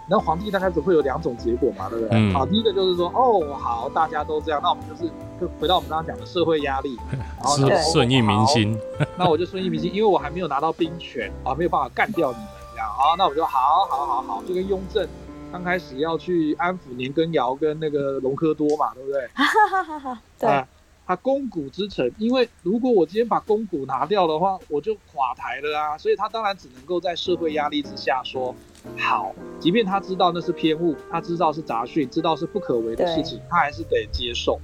A: 那皇帝大概只会有两种结果嘛，对不对？嗯、好，第一个就是说，哦，好，大家都这样，那我们就是就回到我们刚刚讲的社会压力，然后呢
B: 顺应民心。
A: 那我就顺应民心，因为我还没有拿到兵权啊，没有办法干掉你们这样。啊，那我就好好好好，就跟雍正刚开始要去安抚年羹尧跟那个隆科多嘛，对不对？
C: 对。啊
A: 他肱骨之城，因为如果我今天把肱骨拿掉的话，我就垮台了啊！所以他当然只能够在社会压力之下说好，即便他知道那是偏误，他知道是杂讯，知道是不可为的事情，他还是得接受。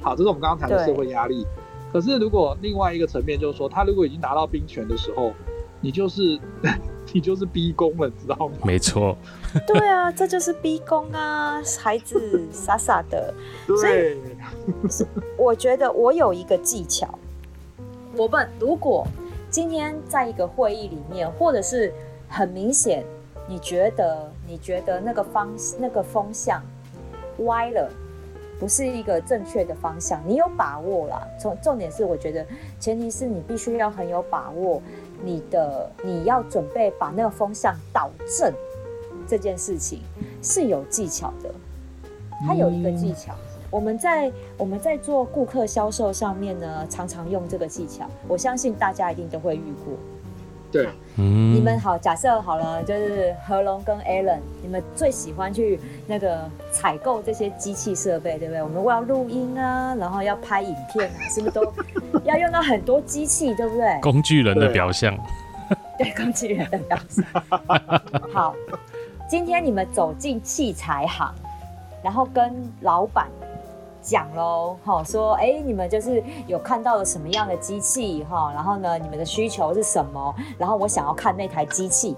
A: 好，这是我们刚刚谈的社会压力。可是如果另外一个层面就是说，他如果已经拿到兵权的时候，你就是。你就是逼宫了，知道吗？
B: 没错。
C: 对啊，这就是逼宫啊，孩子傻傻的。
A: 对。
C: 所以我觉得我有一个技巧。我问：如果今天在一个会议里面，或者是很明显，你觉得你觉得那个方那个风向歪了，不是一个正确的方向，你有把握啦。重重点是，我觉得前提是你必须要很有把握。你的你要准备把那个风向导正，这件事情是有技巧的。它有一个技巧，我们在我们在做顾客销售上面呢，常常用这个技巧。我相信大家一定都会遇过。
A: 对，
C: 你们好，假设好了，就是何龙跟 Allen，你们最喜欢去那个采购这些机器设备，对不对？我们要录音啊，然后要拍影片啊，是不是都要用到很多机器，对不对？
B: 工具人的表象。
C: 对，工具人的表象。好，今天你们走进器材行，然后跟老板。讲喽，哈，说，哎、欸，你们就是有看到了什么样的机器，哈，然后呢，你们的需求是什么？然后我想要看那台机器，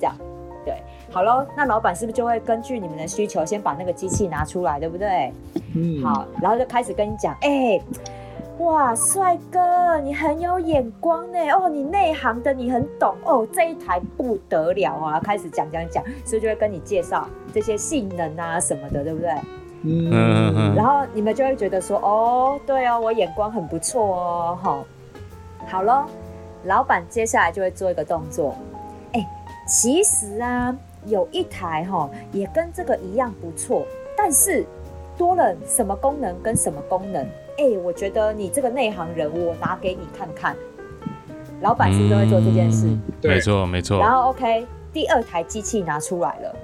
C: 这样，对，好喽，那老板是不是就会根据你们的需求，先把那个机器拿出来，对不对？嗯，好，然后就开始跟你讲，哎、欸，哇，帅哥，你很有眼光呢，哦，你内行的，你很懂，哦，这一台不得了啊，开始讲讲讲，所以就会跟你介绍这些性能啊什么的，对不对？嗯，然后你们就会觉得说，哦，对哦，我眼光很不错哦，好，好咯，老板接下来就会做一个动作，哎，其实啊，有一台哈，也跟这个一样不错，但是多了什么功能跟什么功能，哎，我觉得你这个内行人，我拿给你看看，老板是不是都会做这件事？
B: 对，没错，没错。
C: 然后 OK，第二台机器拿出来了。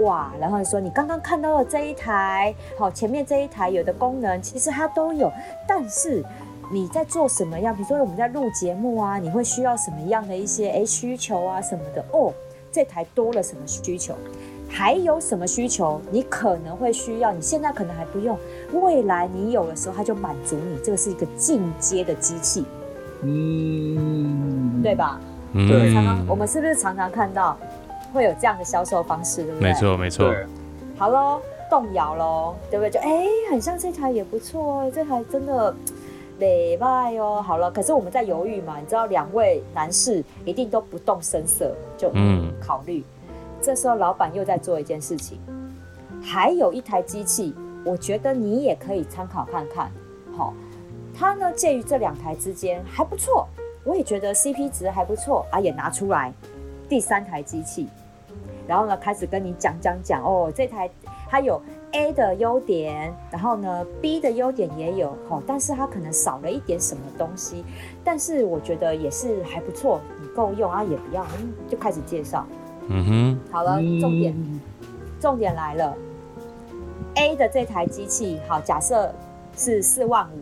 C: 哇，然后说你刚刚看到的这一台，好，前面这一台有的功能其实它都有，但是你在做什么样？比如说我们在录节目啊，你会需要什么样的一些诶需求啊什么的哦，这台多了什么需求？还有什么需求？你可能会需要，你现在可能还不用，未来你有的时候它就满足你，这个是一个进阶的机器，嗯，对吧？嗯，对，常常我们是不是常常看到？会有这样的销售方式，对不对？
B: 没错，没错。
C: 好喽，动摇喽，对不对？就哎，很像这台也不错哦，这台真的礼拜哦。好了，可是我们在犹豫嘛，你知道，两位男士一定都不动声色，就嗯考虑。这时候老板又在做一件事情，还有一台机器，我觉得你也可以参考看看。好，它呢介于这两台之间还不错，我也觉得 CP 值还不错啊，也拿出来第三台机器。然后呢，开始跟你讲讲讲哦，这台它有 A 的优点，然后呢 B 的优点也有，哦，但是它可能少了一点什么东西，但是我觉得也是还不错，你够用啊，也不要，嗯，就开始介绍。嗯哼，好了，重点，嗯、重点来了，A 的这台机器，好，假设是四万五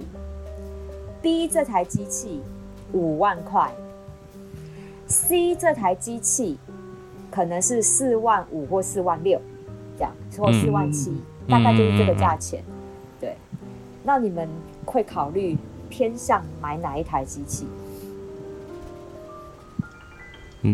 C: ，B 这台机器五万块，C 这台机器。可能是四万五或四万六，这样或四万七，大概就是这个价钱。对，那你们会考虑偏向买哪一台机器？
B: 你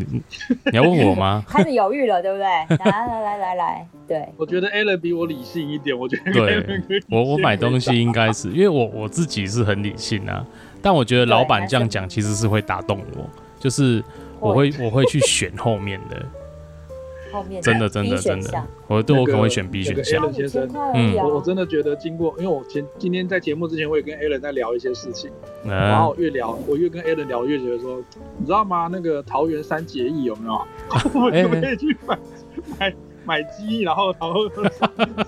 B: 你要问我吗？
C: 开始犹豫了，对不对？来来来来来，对。
A: 我觉得 Alan 比我理性一点，我觉得
B: 对。我我买东西应该是因为我我自己是很理性啊，但我觉得老板这样讲其实是会打动我，就是我会我会去选后面的。
C: 后面
B: 真的真的真的，我对我可能会选 B 选项。
A: Alan 先生，嗯，我我真的觉得经过，因为我前今天在节目之前，我也跟 Alan 在聊一些事情，然后越聊，我越跟 Alan 聊，越觉得说，你知道吗？那个桃园三结义有没有？我就可以去买买。买鸡，然后然后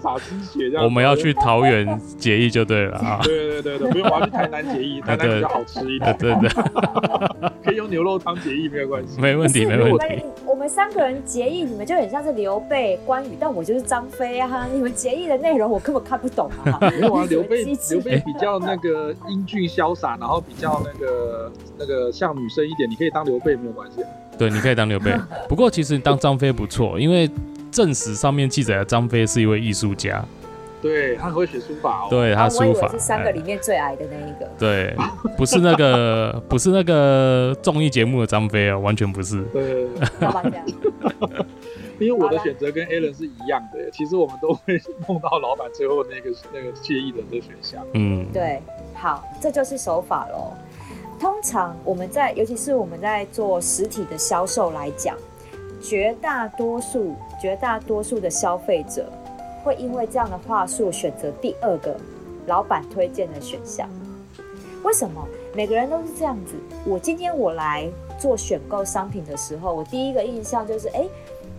A: 撒鸡血这样。
B: 我们要去桃园结义就对了啊。
A: 对对对对，不用，我要去台南结义，台南比较好吃一点。
B: 对对，
A: 可以用牛肉汤结义没有关系。
B: 没问题，没问题。
C: 我们三个人结义，你们就很像是刘备、关羽，但我就是张飞啊！你们结义的内容我根本看不懂啊。
A: 没有啊，刘备刘备比较那个英俊潇洒，然后比较那个那个像女生一点，你可以当刘备没有关系。
B: 对，你可以当刘备。不过其实你当张飞不错，因为。正史上面记载的张飞是一位艺术家，
A: 对，他很会写书法哦。
B: 对，他书法
C: 是三个里面最矮的那一个。
B: 对，不是那个，不是那个综艺节目的张飞啊，完全不是。
A: 对，因为我的选择跟 Alan 是一样的，其实我们都会碰到老板最后那个那个介意的这个选项。
B: 嗯，
C: 对，好，这就是手法喽。通常我们在，尤其是我们在做实体的销售来讲。绝大多数、绝大多数的消费者会因为这样的话术选择第二个老板推荐的选项。为什么？每个人都是这样子。我今天我来做选购商品的时候，我第一个印象就是，哎，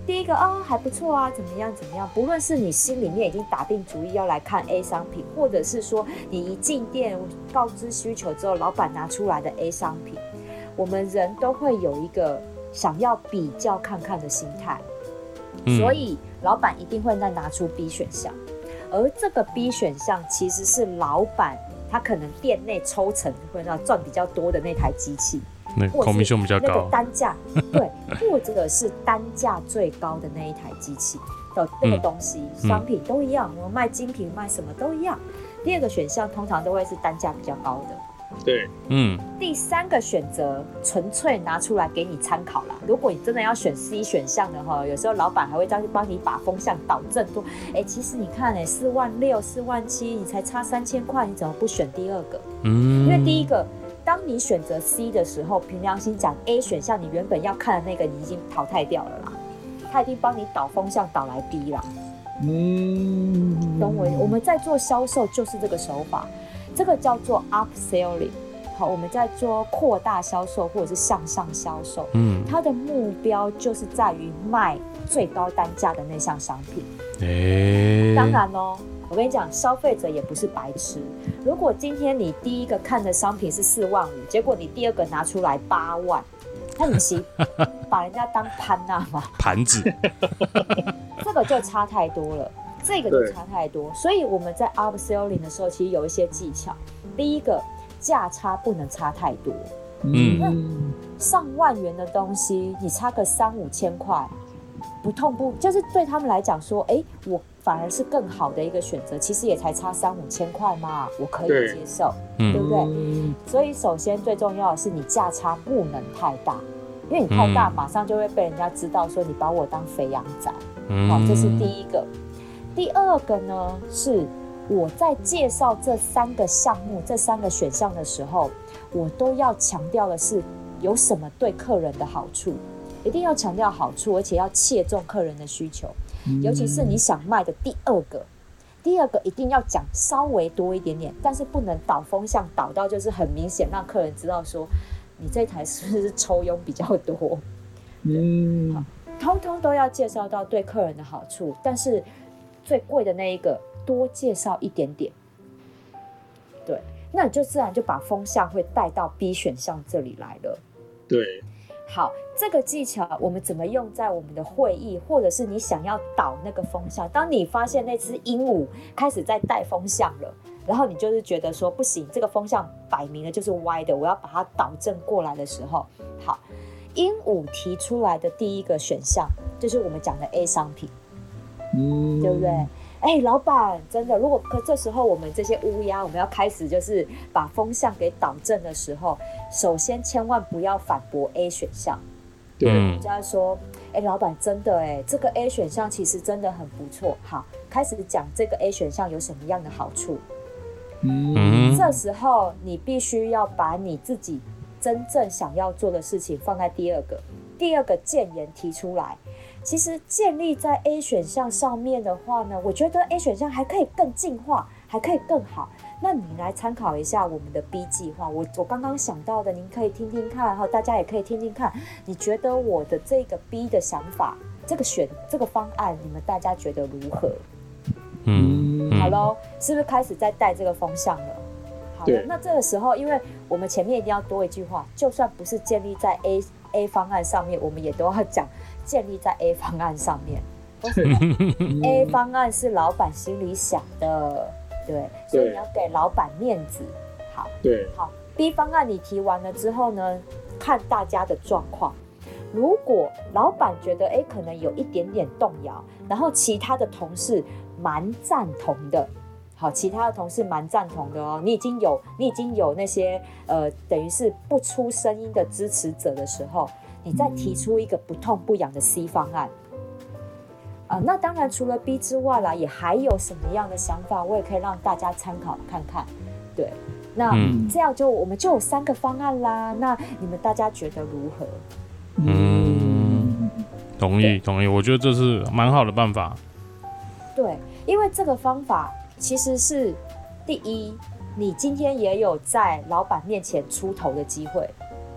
C: 第一个啊、哦、还不错啊，怎么样怎么样？不论是你心里面已经打定主意要来看 A 商品，或者是说你一进店告知需求之后，老板拿出来的 A 商品，我们人都会有一个。想要比较看看的心态，所以老板一定会再拿出 B 选项，而这个 B 选项其实是老板他可能店内抽成会让赚比较多的那台机器，
B: 那孔明兄比较高，
C: 那个单价对，或者是单价最高的那一台机器的那个东西，商品都一样，我们卖精品卖什么都一样。第二个选项通常都会是单价比较高的。
A: 对，
B: 嗯，
C: 第三个选择纯粹拿出来给你参考啦。如果你真的要选 C 选项的话，有时候老板还会再去帮你把风向导正，说，哎，其实你看，哎，四万六、四万七，你才差三千块，你怎么不选第二个？
B: 嗯，
C: 因为第一个，当你选择 C 的时候，凭良心讲，A 选项你原本要看的那个你已经淘汰掉了啦，他已经帮你导风向导来 B 了。
A: 嗯，
C: 懂我？我们在做销售就是这个手法。这个叫做 upselling，好，我们在做扩大销售或者是向上销售，
B: 嗯，
C: 它的目标就是在于卖最高单价的那项商品。
B: 诶，
C: 当然哦，我跟你讲，消费者也不是白痴。如果今天你第一个看的商品是四万五，结果你第二个拿出来八万，那你行把人家当潘娜吗？
B: 盘子，
C: 这个就差太多了。这个就差太多，所以我们在 upselling 的时候，其实有一些技巧。第一个，价差不能差太多。
B: 嗯，
C: 上万元的东西，你差个三五千块，不痛不，就是对他们来讲说，哎，我反而是更好的一个选择。其实也才差三五千块嘛，我可以接受，对，对不对？
B: 嗯，
C: 所以首先最重要的是，你价差不能太大，因为你太大，马上就会被人家知道说你把我当肥羊仔。好，这是第一个。第二个呢，是我在介绍这三个项目、这三个选项的时候，我都要强调的是有什么对客人的好处，一定要强调好处，而且要切中客人的需求，尤其是你想卖的第二个，第二个一定要讲稍微多一点点，但是不能导风向导到就是很明显让客人知道说你这台是不是抽佣比较多，
A: 嗯，
C: 好，通通都要介绍到对客人的好处，但是。最贵的那一个多介绍一点点，对，那你就自然就把风向会带到 B 选项这里来了。
A: 对，
C: 好，这个技巧我们怎么用在我们的会议，或者是你想要导那个风向？当你发现那只鹦鹉开始在带风向了，然后你就是觉得说不行，这个风向摆明了就是歪的，我要把它导正过来的时候，好。鹦鹉提出来的第一个选项就是我们讲的 A 商品，
A: 嗯，
C: 对不对？哎、欸，老板，真的，如果可这时候我们这些乌鸦，我们要开始就是把风向给导正的时候，首先千万不要反驳 A 选项。
A: 对，
B: 嗯
C: 就要说，哎、欸，老板，真的，哎，这个 A 选项其实真的很不错。好，开始讲这个 A 选项有什么样的好处。
A: 嗯，
C: 这时候你必须要把你自己真正想要做的事情放在第二个，第二个建言提出来。其实建立在 A 选项上面的话呢，我觉得 A 选项还可以更进化，还可以更好。那你来参考一下我们的 B 计划，我我刚刚想到的，您可以听听看，哈，大家也可以听听看。你觉得我的这个 B 的想法，这个选这个方案，你们大家觉得如何？
B: 嗯，
C: 好喽，是不是开始在带这个风向了？好了，那这个时候，因为我们前面一定要多一句话，就算不是建立在 A A 方案上面，我们也都要讲。建立在 A 方案上面？A 方案是老板心里想的，对，所以你要给老板面子。好，
A: 对，
C: 好。B 方案你提完了之后呢，看大家的状况。如果老板觉得哎，可能有一点点动摇，然后其他的同事蛮赞同的，好，其他的同事蛮赞同的哦。你已经有，你已经有那些呃，等于是不出声音的支持者的时候。你再提出一个不痛不痒的 C 方案，啊、呃，那当然除了 B 之外啦，也还有什么样的想法，我也可以让大家参考看看。对，那、嗯、这样就我们就有三个方案啦。那你们大家觉得如何？
B: 嗯，同意同意，我觉得这是蛮好的办法。
C: 对，因为这个方法其实是第一，你今天也有在老板面前出头的机会。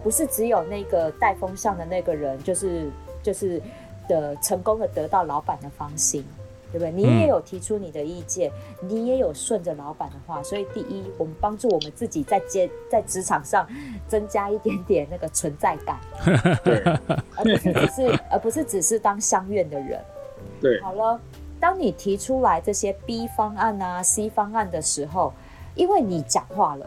C: 不是只有那个带风向的那个人，就是就是的成功的得到老板的芳心，对不对？你也有提出你的意见，嗯、你也有顺着老板的话，所以第一，我们帮助我们自己在接在职场上增加一点点那个存在感，对，而不是只是而不是只是当相怨的人。
A: 对，
C: 好了，当你提出来这些 B 方案啊、C 方案的时候，因为你讲话了。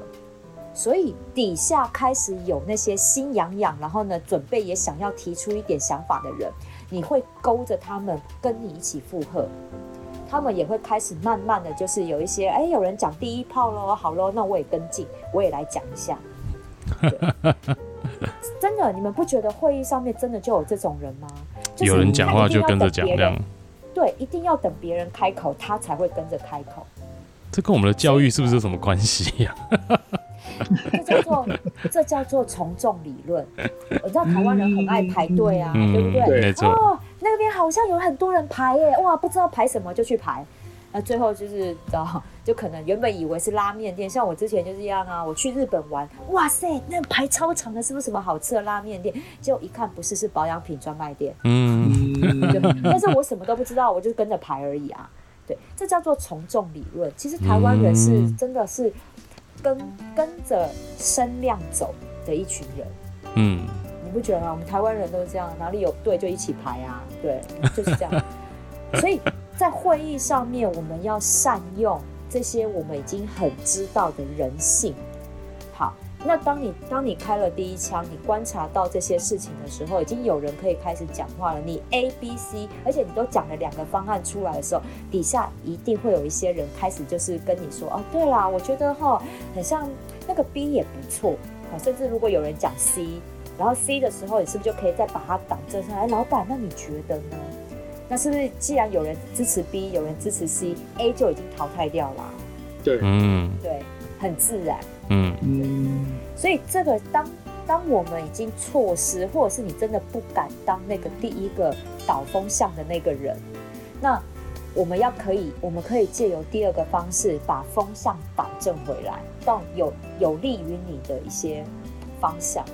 C: 所以底下开始有那些心痒痒，然后呢，准备也想要提出一点想法的人，你会勾着他们跟你一起附和，他们也会开始慢慢的就是有一些，哎，有人讲第一炮喽，好喽，那我也跟进，我也来讲一下。真的，你们不觉得会议上面真的就有这种人吗？就是、
B: 有人讲话就跟着讲，这样。
C: 对，一定要等别人开口，他才会跟着开口。
B: 这跟我们的教育是不是有什么关系呀、啊？
C: 这叫做这叫做从众理论。我知道台湾人很爱排队啊，
B: 嗯、
C: 对不
B: 对？
C: 哦，那边好像有很多人排耶，哇，不知道排什么就去排。那最后就是，就可能原本以为是拉面店，像我之前就是这样啊。我去日本玩，哇塞，那排超长的，是不是什么好吃的拉面店？结果一看不是，是保养品专卖店。嗯，对。但是我什么都不知道，我就跟着排而已啊。对，这叫做从众理论。其实台湾人是真的是。跟跟着声量走的一群人，
B: 嗯，
C: 你不觉得吗？我们台湾人都是这样，哪里有队就一起排啊，对，就是这样。所以在会议上面，我们要善用这些我们已经很知道的人性。好。那当你当你开了第一枪，你观察到这些事情的时候，已经有人可以开始讲话了。你 A、B、C，而且你都讲了两个方案出来的时候，底下一定会有一些人开始就是跟你说：“哦，对啦，我觉得哈，很像那个 B 也不错。”甚至如果有人讲 C，然后 C 的时候，你是不是就可以再把它挡正上来？老板，那你觉得呢？那是不是既然有人支持 B，有人支持 C，A 就已经淘汰掉了？
A: 对，
B: 嗯，
C: 对，很自然。
B: 嗯
A: 嗯，
C: 所以这个当当我们已经错失，或者是你真的不敢当那个第一个导风向的那个人，那我们要可以，我们可以借由第二个方式把风向导正回来，到有有利于你的一些方向。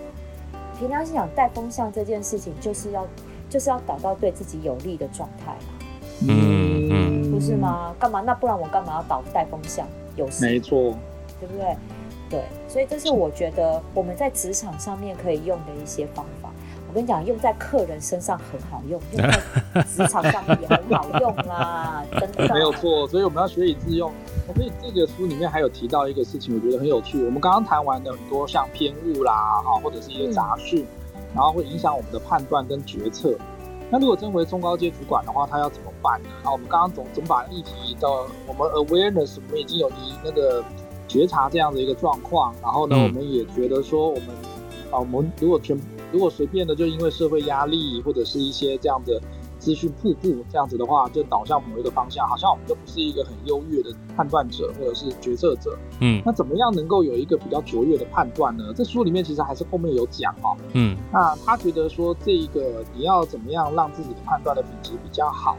C: 平常心想，带风向这件事情，就是要就是要导到对自己有利的状态嘛，
B: 嗯嗯，
C: 不是吗？干嘛？那不然我干嘛要导带风向？有事？
A: 没错，
C: 对不对？对，所以这是我觉得我们在职场上面可以用的一些方法。我跟你讲，用在客人身上很好用，用在职场上面也很好用啦，真的。
A: 没有错，所以我们要学以致用。所以这个书里面还有提到一个事情，我觉得很有趣。我们刚刚谈完的很多像偏误啦，哈，或者是一些杂讯，然后会影响我们的判断跟决策。那如果真为中高阶主管的话，他要怎么办呢？那我们刚刚总总把议题的我们 awareness，我们已经有一那个觉察这样的一个状况，然后呢，嗯、我们也觉得说我们啊，我们如果全如果随便的就因为社会压力或者是一些这样的。资讯瀑布这样子的话，就导向某一个方向，好像我们就不是一个很优越的判断者或者是决策者。
B: 嗯，
A: 那怎么样能够有一个比较卓越的判断呢？这书里面其实还是后面有讲哦。
B: 嗯，
A: 那他觉得说这一个你要怎么样让自己的判断的品质比较好，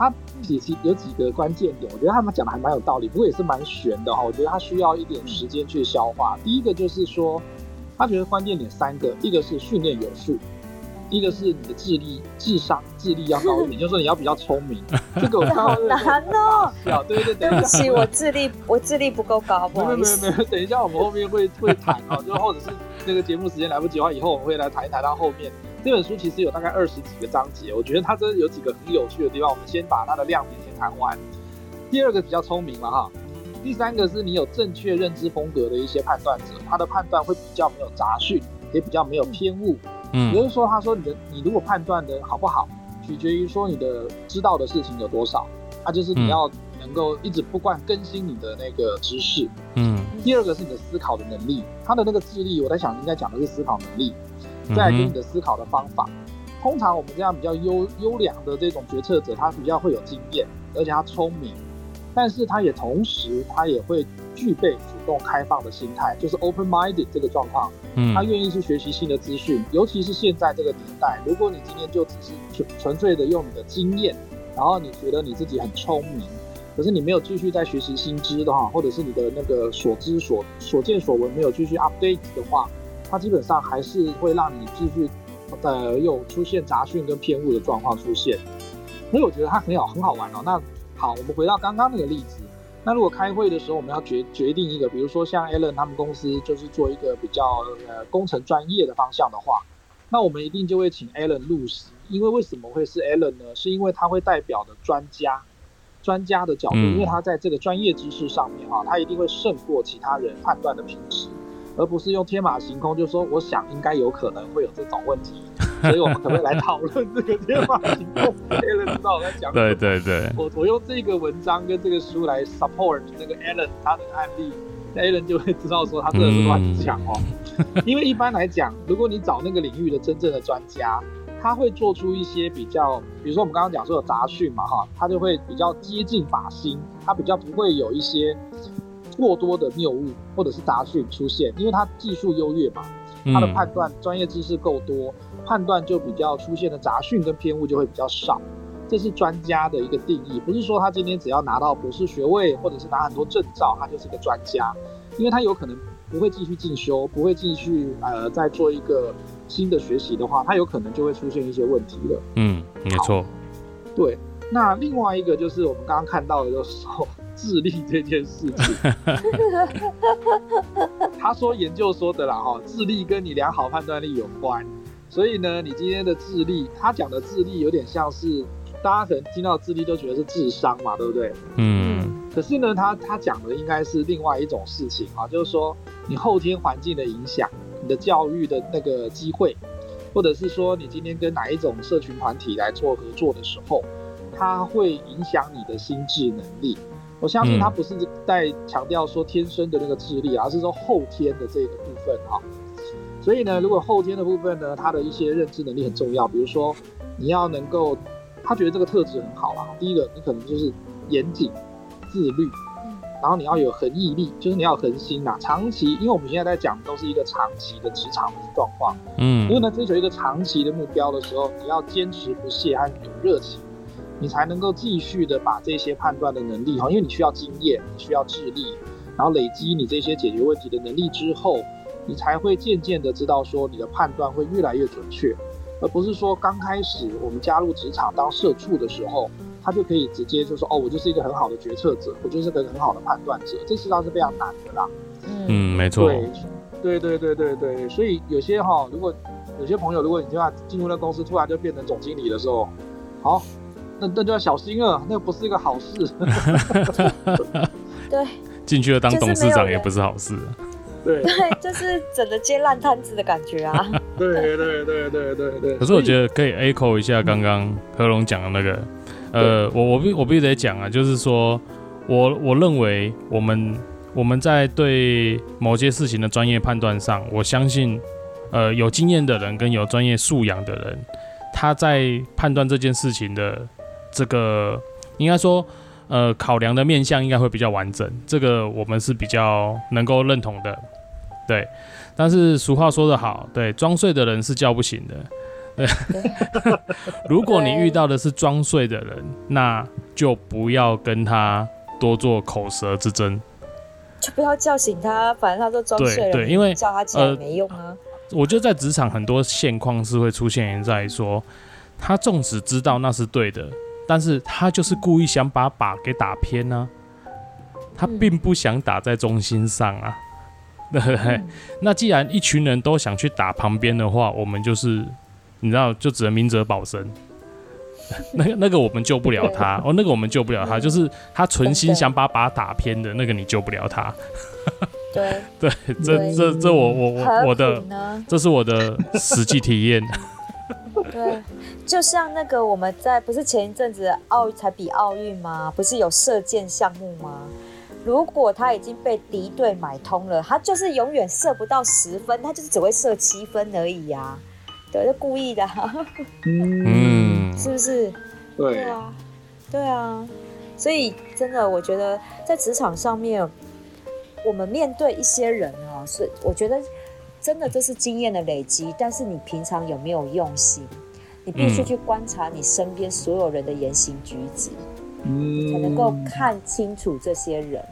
A: 他其实有几个关键点，我觉得他们讲的还蛮有道理，不过也是蛮悬的哈。我觉得他需要一点时间去消化。第一个就是说，他觉得关键点三个，一个是训练有素。一个是你的智力、智商、智力要高一点，就是说你要比较聪明。这个我
C: 好难哦。
A: 对对对，
C: 对不起，我智力我智力不够高，不好意思。
A: 没有没有没有，等一下我们后面会会谈啊，就或者是那个节目时间来不及的话，以后我们会来谈一谈到后面。这本书其实有大概二十几个章节，我觉得它真的有几个很有趣的地方。我们先把它的亮点先谈完。第二个比较聪明了哈，第三个是你有正确认知风格的一些判断者，他的判断会比较没有杂讯，也比较没有偏误。
B: 嗯，
A: 也就是说，他说你的你如果判断的好不好，取决于说你的知道的事情有多少，他就是你要能够一直不断更新你的那个知识。
B: 嗯，
A: 第二个是你的思考的能力，他的那个智力，我在想应该讲的是思考能力，再来就是你的思考的方法。通常我们这样比较优优良的这种决策者，他比较会有经验，而且他聪明，但是他也同时他也会具备主动开放的心态，就是 open-minded 这个状况。
B: 嗯，
A: 他愿意去学习新的资讯，尤其是现在这个年代，如果你今天就只是纯纯粹的用你的经验，然后你觉得你自己很聪明，可是你没有继续在学习新知的话，或者是你的那个所知所所见所闻没有继续 update 的话，它基本上还是会让你继续呃又出现杂讯跟偏误的状况出现。所以我觉得它很好很好玩哦。那好，我们回到刚刚那个例子。那如果开会的时候，我们要决决定一个，比如说像 Alan 他们公司就是做一个比较呃工程专业的方向的话，那我们一定就会请 Alan 入席，因为为什么会是 Alan 呢？是因为他会代表的专家，专家的角度，因为他在这个专业知识上面哈，他一定会胜过其他人判断的品质。而不是用天马行空，就是说我想应该有可能会有这种问题，所以我们可不可以来讨论这个天马行空？Alan 知道我在讲什么？
B: 对对对，
A: 我我用这个文章跟这个书来 support 那个 Alan 他的案例，Alan 就会知道说他真的是乱讲哦。嗯、因为一般来讲，如果你找那个领域的真正的专家，他会做出一些比较，比如说我们刚刚讲说有杂讯嘛哈，他就会比较接近靶心，他比较不会有一些。过多的谬误或者是杂讯出现，因为他技术优越嘛，他的判断专业知识够多，判断就比较出现的杂讯跟偏误就会比较少。这是专家的一个定义，不是说他今天只要拿到博士学位或者是拿很多证照，他就是个专家，因为他有可能不会继续进修，不会继续呃再做一个新的学习的话，他有可能就会出现一些问题了。
B: 嗯，没错。
A: 对，那另外一个就是我们刚刚看到的时候。智力这件事情，他说研究说的啦哈，智力跟你良好判断力有关，所以呢，你今天的智力，他讲的智力有点像是大家可能听到智力都觉得是智商嘛，对不对？
B: 嗯。
A: 可是呢，他他讲的应该是另外一种事情啊，就是说你后天环境的影响，你的教育的那个机会，或者是说你今天跟哪一种社群团体来做合作的时候，它会影响你的心智能力。我相信他不是在强调说天生的那个智力，而是说后天的这个部分哈。所以呢，如果后天的部分呢，他的一些认知能力很重要。比如说，你要能够，他觉得这个特质很好啊。第一个，你可能就是严谨、自律，然后你要有恒毅力，就是你要恒心呐。长期，因为我们现在在讲都是一个长期的职场的状况，
B: 嗯，
A: 如果呢，追求一个长期的目标的时候，你要坚持不懈和有热情。你才能够继续的把这些判断的能力哈，因为你需要经验，你需要智力，然后累积你这些解决问题的能力之后，你才会渐渐的知道说你的判断会越来越准确，而不是说刚开始我们加入职场当社畜的时候，他就可以直接就说哦，我就是一个很好的决策者，我就是个很好的判断者，这实际上是非常难的啦。
B: 嗯，没错。
A: 对对对对对对，所以有些哈，如果有些朋友，如果你就要进入那公司，突然就变成总经理的时候，好。那那就要小心了，那不是一个好事。
C: 对，
B: 进去了当董事长也不是好事。
A: 对
C: 对，就是整个接烂摊子的感觉啊。
A: 对对对对对对对。
B: 可是我觉得可以 echo 一下刚刚何龙讲的那个，呃，我我必我必须得讲啊，就是说我我认为我们我们在对某些事情的专业判断上，我相信，呃，有经验的人跟有专业素养的人，他在判断这件事情的这个，应该说。呃，考量的面向应该会比较完整，这个我们是比较能够认同的，对。但是俗话说得好，对，装睡的人是叫不醒的。对，如果你遇到的是装睡的人，那就不要跟他多做口舌之争，
C: 就不要叫醒他，反正他都装睡了，
B: 因为
C: 叫他起来没用啊。呃，
B: 我觉得在职场很多现况是会出现在说，他纵使知道那是对的。但是他就是故意想把靶给打偏呢、啊，他并不想打在中心上啊，对不对？嗯、那既然一群人都想去打旁边的话，我们就是你知道，就只能明哲保身。那个那个我们救不了他 哦，那个我们救不了他，就是他存心想把靶打偏的那个，你救不了他。
C: 对
B: 对，这这这我我我我的，这是我的实际体验。
C: 对，就像那个我们在不是前一阵子奥才比奥运吗？不是有射箭项目吗？如果他已经被敌对买通了，他就是永远射不到十分，他就是只会射七分而已呀、啊。对，就故意的、啊。嗯，是不是？
A: 对，
C: 对啊，对啊。所以真的，我觉得在职场上面，我们面对一些人啊，是我觉得。真的这是经验的累积，但是你平常有没有用心？你必须去观察你身边所有人的言行举止，嗯，才能够看清楚这些人。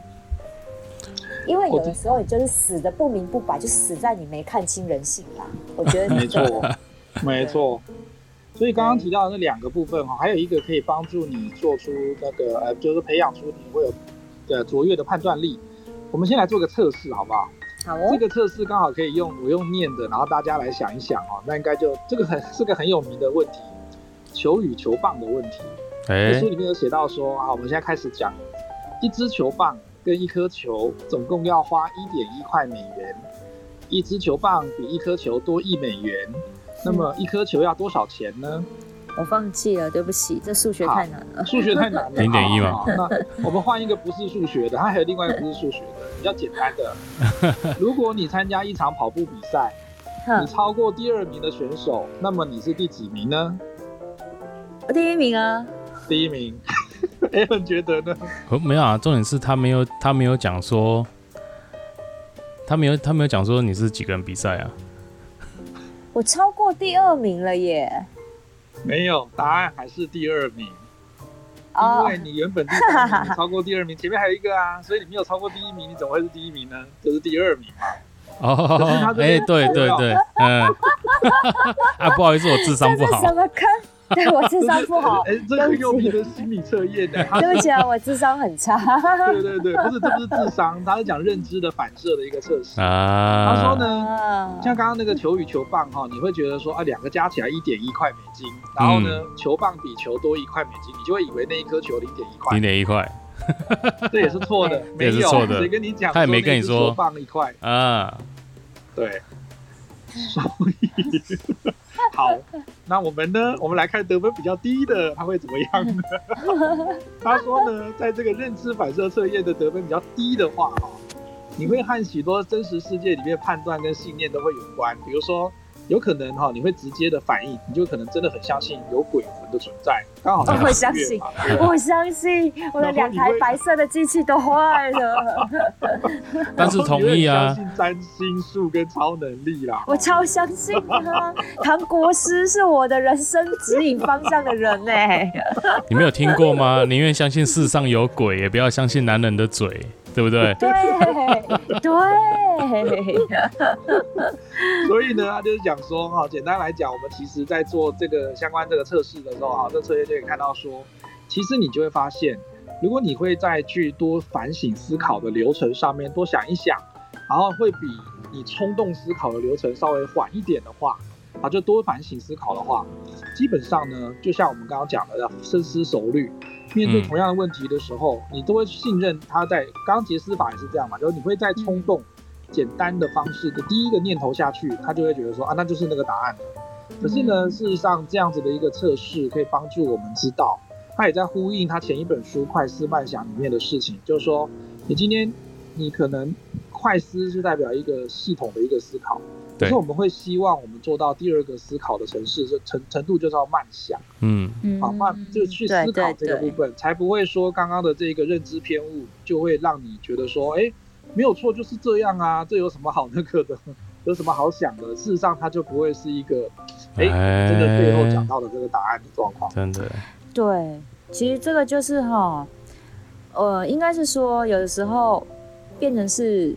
C: 因为有的时候你就是死的不明不白，就死在你没看清人性啦。我觉得没错，
A: 没错。所以刚刚提到的那两个部分哈，还有一个可以帮助你做出那个呃，就是培养出你会有的卓越的判断力。我们先来做个测试，好不好？
C: 好哦，
A: 这个测试刚好可以用我用念的，然后大家来想一想哦，那应该就这个很是个很有名的问题，球与球棒的问题。哎，书里面有写到说啊，我们现在开始讲，一支球棒跟一颗球总共要花一点一块美元，一支球棒比一颗球多一美元，那么一颗球要多少钱呢？
C: 我放弃了，对不起，这数学太难了。
A: 数学太难了，
B: 零点一嘛。
A: 那我们换一个不是数学的，它还有另外一个不是数学的，比较简单的。如果你参加一场跑步比赛，你超过第二名的选手，那么你是第几名呢？
C: 我第一名啊。
A: 第一名。哎，你觉得呢？
B: 没有啊，重点是他没有，他没有讲说，他没有，他没有讲说你是几个人比赛啊？
C: 我超过第二名了耶。
A: 没有，答案还是第二名，因为你原本第三名，你超过第二名，前面还有一个啊，所以你没有超过第一名，你怎么会是第一名呢？就是第二名嘛。哦，
B: 哎，对对对，嗯，啊，不好意思，我智商不好。
C: 对，我智商不好，
A: 哎、欸，这个用你的心理测验的。
C: 对不起啊，我智商很差。
A: 对对对，不是，这不是智商，他是讲认知的反射的一个测试。啊，他说呢，像刚刚那个球与球棒哈，你会觉得说啊，两个加起来一点一块美金，然后呢，嗯、球棒比球多一块美金，你就会以为那一颗球零点一块。
B: 零点一块，
A: 这也是错的，没有，谁跟你讲？
B: 他也没跟你说
A: 球棒一块啊。对，所以。好，那我们呢？我们来看得分比较低的，他会怎么样呢？他说呢，在这个认知反射测验的得分比较低的话，哈，你会和许多真实世界里面判断跟信念都会有关，比如说。有可能哈，你会直接的反应，你就可能真的很相信有鬼魂的存在。刚好
C: 我相信，我相信我的两台白色的机器都坏了。
B: 但是同意啊，
A: 相信占星术跟超能力啦。
C: 我超相信啊，唐国师是我的人生指引方向的人呢。
B: 你没有听过吗？宁愿相信世上有鬼，也不要相信男人的嘴。对不对？
C: 对对，
A: 所以呢，他就是讲说哈，简单来讲，我们其实在做这个相关这个测试的时候啊，这测验就可以看到说，其实你就会发现，如果你会再去多反省思考的流程上面多想一想，然后会比你冲动思考的流程稍微缓一点的话，啊，就多反省思考的话，基本上呢，就像我们刚刚讲的，要深思熟虑。面对同样的问题的时候，嗯、你都会信任他在。刚刚杰斯法也是这样嘛，就是你会在冲动简单的方式的第一个念头下去，他就会觉得说啊，那就是那个答案。可是呢，事实上这样子的一个测试可以帮助我们知道，他也在呼应他前一本书《快思慢想》里面的事情，就是说，你今天你可能快思是代表一个系统的一个思考，可是我们会希望我们做到第二个思考的城市，这程程度就叫慢想，嗯。嗯，好慢就去思考这个部分，才不会说刚刚的这个认知偏误就会让你觉得说，哎，没有错，就是这样啊，这有什么好那个的？有什么好想的？事实上，它就不会是一个，哎、欸，真的最后讲到的这个答案的状况。
B: 真的，
C: 对，其实这个就是哈，呃，应该是说，有的时候变成是，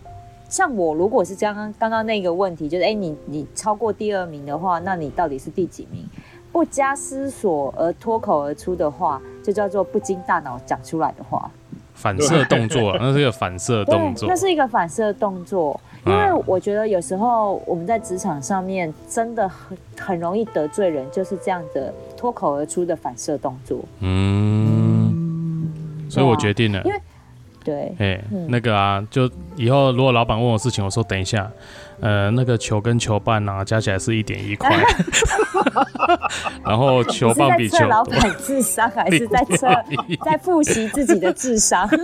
C: 像我如果是刚刚刚刚那个问题，就是哎、欸，你你超过第二名的话，那你到底是第几名？不加思索而脱口而出的话，就叫做不经大脑讲出来的话。
B: 反射动作，那是一个反射动作，
C: 那是一个反射动作。因为我觉得有时候我们在职场上面真的很很容易得罪人，就是这样的脱口而出的反射动作。
B: 嗯，所以我决定了，因为
C: 对，哎，
B: 那个啊，就以后如果老板问我事情，我说等一下。呃，那个球跟球棒啊，加起来是一点一块，然后球棒比球多。
C: 老板智商还是在测，在复习自己的智商？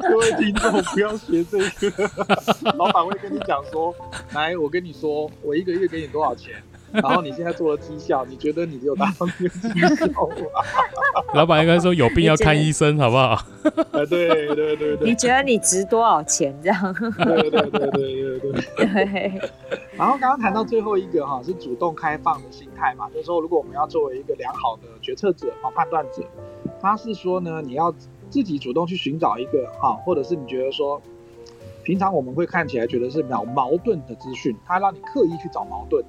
A: 各位听众不要学这个，老板会跟你讲说，来，我跟你说，我一个月给你多少钱？然后你现在做了绩效，你觉得你有达到这个绩效吗？
B: 老板应该说有病要看医生，好不好？
A: 啊，对对对对。
C: 你觉得你值多少钱？这样？
A: 对对对对对对对。然后刚刚谈到最后一个哈，是主动开放的心态嘛，就是说如果我们要作为一个良好的决策者啊、判断者，他是说呢，你要自己主动去寻找一个哈，或者是你觉得说，平常我们会看起来觉得是矛矛盾的资讯，他让你刻意去找矛盾。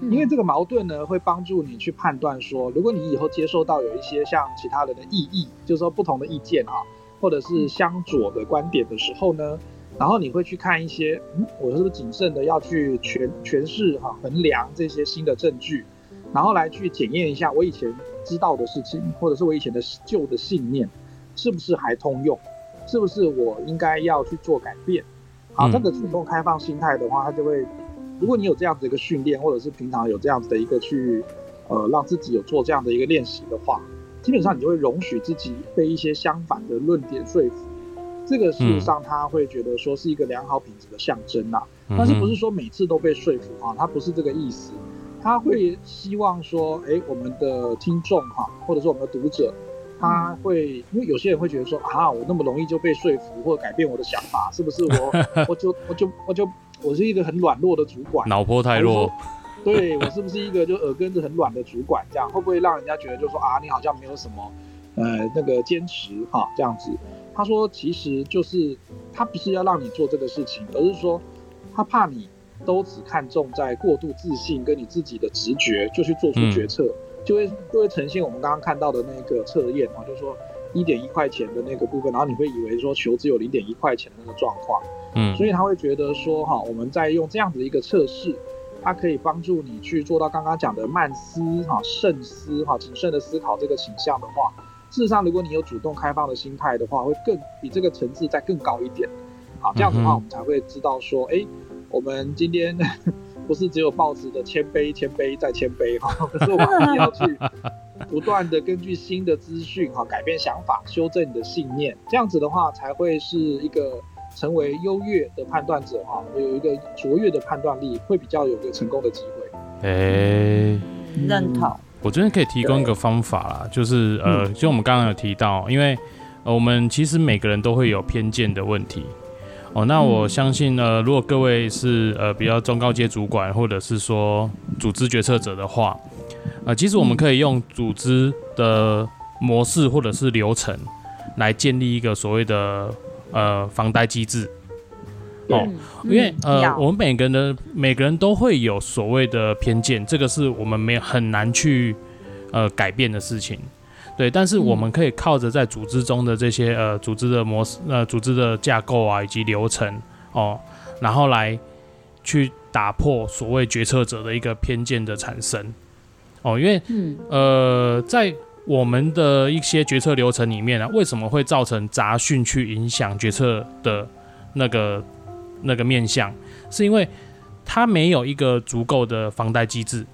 A: 因为这个矛盾呢，会帮助你去判断说，如果你以后接受到有一些像其他人的异议，就是说不同的意见啊，或者是相左的观点的时候呢，然后你会去看一些，嗯，我是不是谨慎的要去诠诠释哈，衡量这些新的证据，然后来去检验一下我以前知道的事情，或者是我以前的旧的信念，是不是还通用，是不是我应该要去做改变？好，这个主动开放心态的话，它就会。如果你有这样子的一个训练，或者是平常有这样子的一个去，呃，让自己有做这样的一个练习的话，基本上你就会容许自己被一些相反的论点说服。这个事实上他会觉得说是一个良好品质的象征呐、啊，但是不是说每次都被说服哈、啊？他不是这个意思，他会希望说，哎，我们的听众哈，或者说我们的读者，他会因为有些人会觉得说啊，我那么容易就被说服或者改变我的想法，是不是我我就我就我就。我是一个很软弱的主管，
B: 脑波太弱。
A: 对，我是不是一个就耳根子很软的主管？这样会不会让人家觉得就说啊，你好像没有什么呃那个坚持哈这样子？他说其实就是他不是要让你做这个事情，而是说他怕你都只看重在过度自信跟你自己的直觉就去做出决策，嗯、就会就会呈现我们刚刚看到的那个测验啊，就是说一点一块钱的那个部分，然后你会以为说球只有零点一块钱的那个状况。嗯，所以他会觉得说，哈，我们在用这样子一个测试，它可以帮助你去做到刚刚讲的慢思、哈慎思、哈谨慎的思考这个倾向的话，事实上，如果你有主动开放的心态的话，会更比这个层次再更高一点。好，这样子的话，我们才会知道说，哎，我们今天 不是只有报纸的谦卑、谦卑再谦卑哈，可是我们要去不断的根据新的资讯哈改变想法、修正你的信念，这样子的话才会是一个。成为优越的判断者哈，有一个卓越的判断力，会比较有个成功的机会。
B: 哎、欸，
C: 认同。
B: 我这边可以提供一个方法啦，就是呃，就我们刚刚有提到，因为呃，我们其实每个人都会有偏见的问题哦。那我相信呢，如果各位是呃比较中高阶主管，或者是说组织决策者的话，呃，其实我们可以用组织的模式或者是流程来建立一个所谓的。呃，防呆机制哦，嗯、因为呃，嗯、我们每个人的每个人都会有所谓的偏见，这个是我们没有很难去呃改变的事情，对。但是我们可以靠着在组织中的这些呃组织的模式、呃组织的架构啊以及流程哦，然后来去打破所谓决策者的一个偏见的产生哦，因为嗯呃在。我们的一些决策流程里面呢、啊，为什么会造成杂讯去影响决策的那个那个面向，是因为他没有一个足够的防呆机制。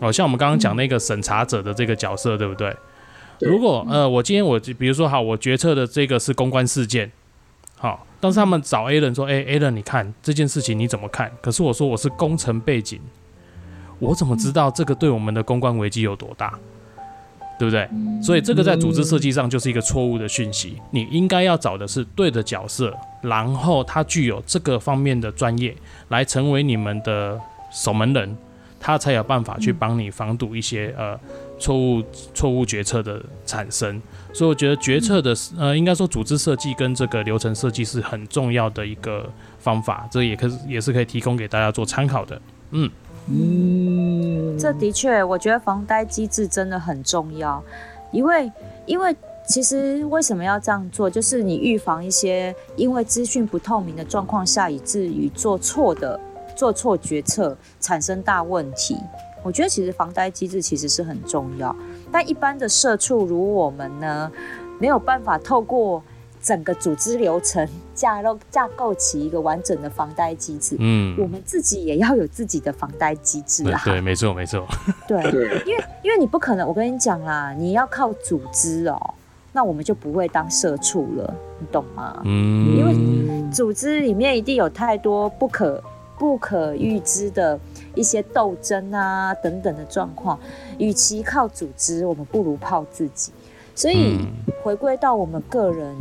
B: 哦，像我们刚刚讲那个审查者的这个角色，对不对？如果呃，我今天我比如说好，我决策的这个是公关事件，好，但是他们找 A 人说，哎，A 人，你看这件事情你怎么看？可是我说我是工程背景，我怎么知道这个对我们的公关危机有多大？对不对？所以这个在组织设计上就是一个错误的讯息。你应该要找的是对的角色，然后他具有这个方面的专业，来成为你们的守门人。他才有办法去帮你防堵一些呃错误错误决策的产生，所以我觉得决策的呃应该说组织设计跟这个流程设计是很重要的一个方法，这也可也是可以提供给大家做参考的。嗯
C: 嗯，这的确，我觉得防呆机制真的很重要，因为因为其实为什么要这样做，就是你预防一些因为资讯不透明的状况下，以至于做错的。做错决策产生大问题，我觉得其实防呆机制其实是很重要。但一般的社畜如我们呢，没有办法透过整个组织流程架构架构起一个完整的防呆机制。嗯，我们自己也要有自己的防呆机制啊。
B: 对，没错，没错。
C: 对，因为因为你不可能，我跟你讲啦，你要靠组织哦，那我们就不会当社畜了，你懂吗？嗯，因为组织里面一定有太多不可。不可预知的一些斗争啊等等的状况，与其靠组织，我们不如靠自己。所以回归到我们个人，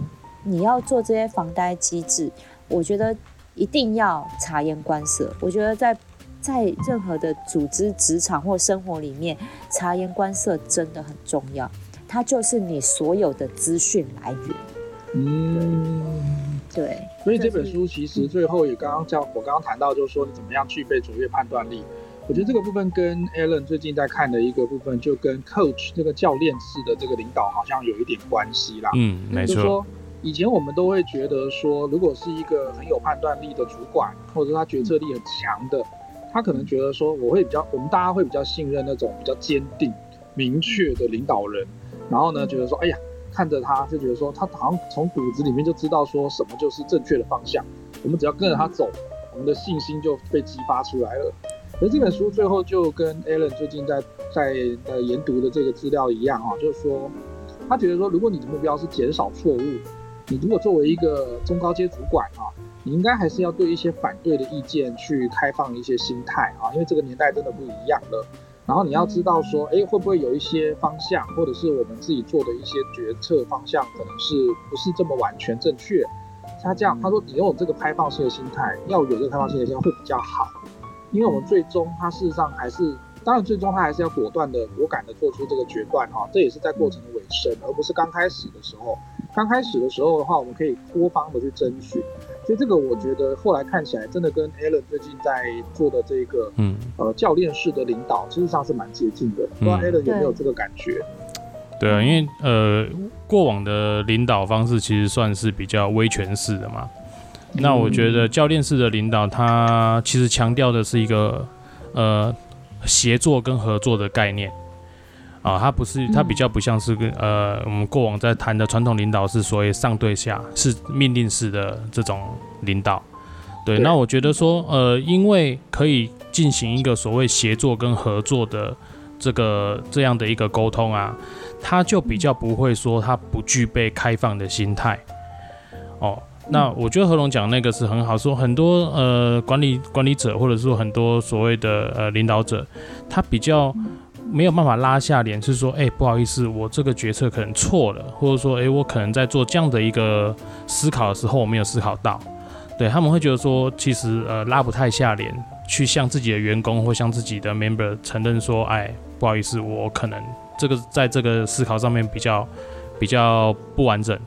C: 你要做这些防呆机制，我觉得一定要察言观色。我觉得在在任何的组织、职场或生活里面，察言观色真的很重要。它就是你所有的资讯来源。嗯。对，
A: 所以这本书其实最后也刚刚叫我刚刚谈到，就是说你怎么样具备卓越判断力。我觉得这个部分跟 Alan 最近在看的一个部分，就跟 Coach 这个教练式的这个领导好像有一点关系啦。
B: 嗯，没错。
A: 就是说以前我们都会觉得说，如果是一个很有判断力的主管，或者他决策力很强的，他可能觉得说，我会比较，我们大家会比较信任那种比较坚定、明确的领导人，然后呢，觉得说，哎呀。看着他就觉得说，他好像从骨子里面就知道说什么就是正确的方向。我们只要跟着他走，我们的信心就被激发出来了。而这本书最后就跟 Alan 最近在在呃研读的这个资料一样啊，就是说他觉得说，如果你的目标是减少错误，你如果作为一个中高阶主管啊，你应该还是要对一些反对的意见去开放一些心态啊，因为这个年代真的不一样了。然后你要知道说，哎，会不会有一些方向，或者是我们自己做的一些决策方向，可能是不是这么完全正确？他这样他说，你有这个开放性的心态，要有这个开放性的心态会比较好，因为我们最终他事实上还是，当然最终他还是要果断的、果敢的做出这个决断哈，这也是在过程的尾声，而不是刚开始的时候。刚开始的时候的话，我们可以多方的去争取。所以这个我觉得后来看起来真的跟 Alan 最近在做的这个，嗯，呃，教练式的领导，事实上是蛮接近的。不知道 Alan 有没有这个感觉？
B: 对啊，因为呃，过往的领导方式其实算是比较威权式的嘛。那我觉得教练式的领导，他其实强调的是一个呃协作跟合作的概念。啊，他不是，他比较不像是跟呃，我们过往在谈的传统领导是所谓上对下，是命令式的这种领导。对，那我觉得说，呃，因为可以进行一个所谓协作跟合作的这个这样的一个沟通啊，他就比较不会说他不具备开放的心态。哦，那我觉得何龙讲那个是很好，说很多呃管理管理者或者说很多所谓的呃领导者，他比较。没有办法拉下脸，是说，哎、欸，不好意思，我这个决策可能错了，或者说，哎、欸，我可能在做这样的一个思考的时候，我没有思考到，对，他们会觉得说，其实呃拉不太下脸去向自己的员工或向自己的 member 承认说，哎，不好意思，我可能这个在这个思考上面比较比较不完整，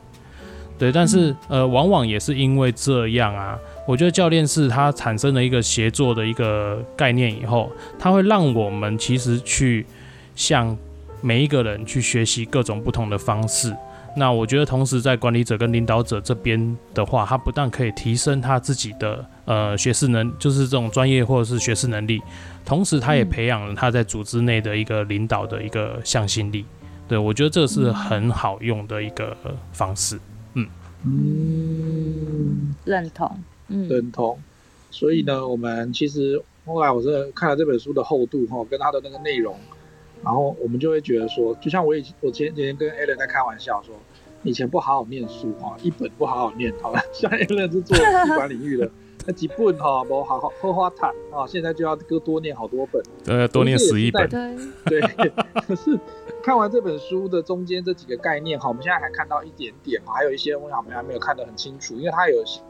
B: 对，但是呃，往往也是因为这样啊。我觉得教练是他产生了一个协作的一个概念以后，他会让我们其实去向每一个人去学习各种不同的方式。那我觉得同时在管理者跟领导者这边的话，他不但可以提升他自己的呃学识能，就是这种专业或者是学识能力，同时他也培养了他在组织内的一个领导的一个向心力。对，我觉得这是很好用的一个方式。嗯
C: 嗯，认同。
A: 认同，所以呢，我们其实后来我是看了这本书的厚度哈，跟它的那个内容，然后我们就会觉得说，就像我以我前几天跟 Alan 在开玩笑说，以前不好好念书哈，一本不好好念，好了，像 Alan 是做资管领域的。那几本哈，不好好喝花毯啊！现在就要多多念好多本，
B: 对，多念十一本。
A: 对，可是看完这本书的中间这几个概念哈，我们现在还看到一点点，还有一些我想我们还没有看得很清楚，因为它有些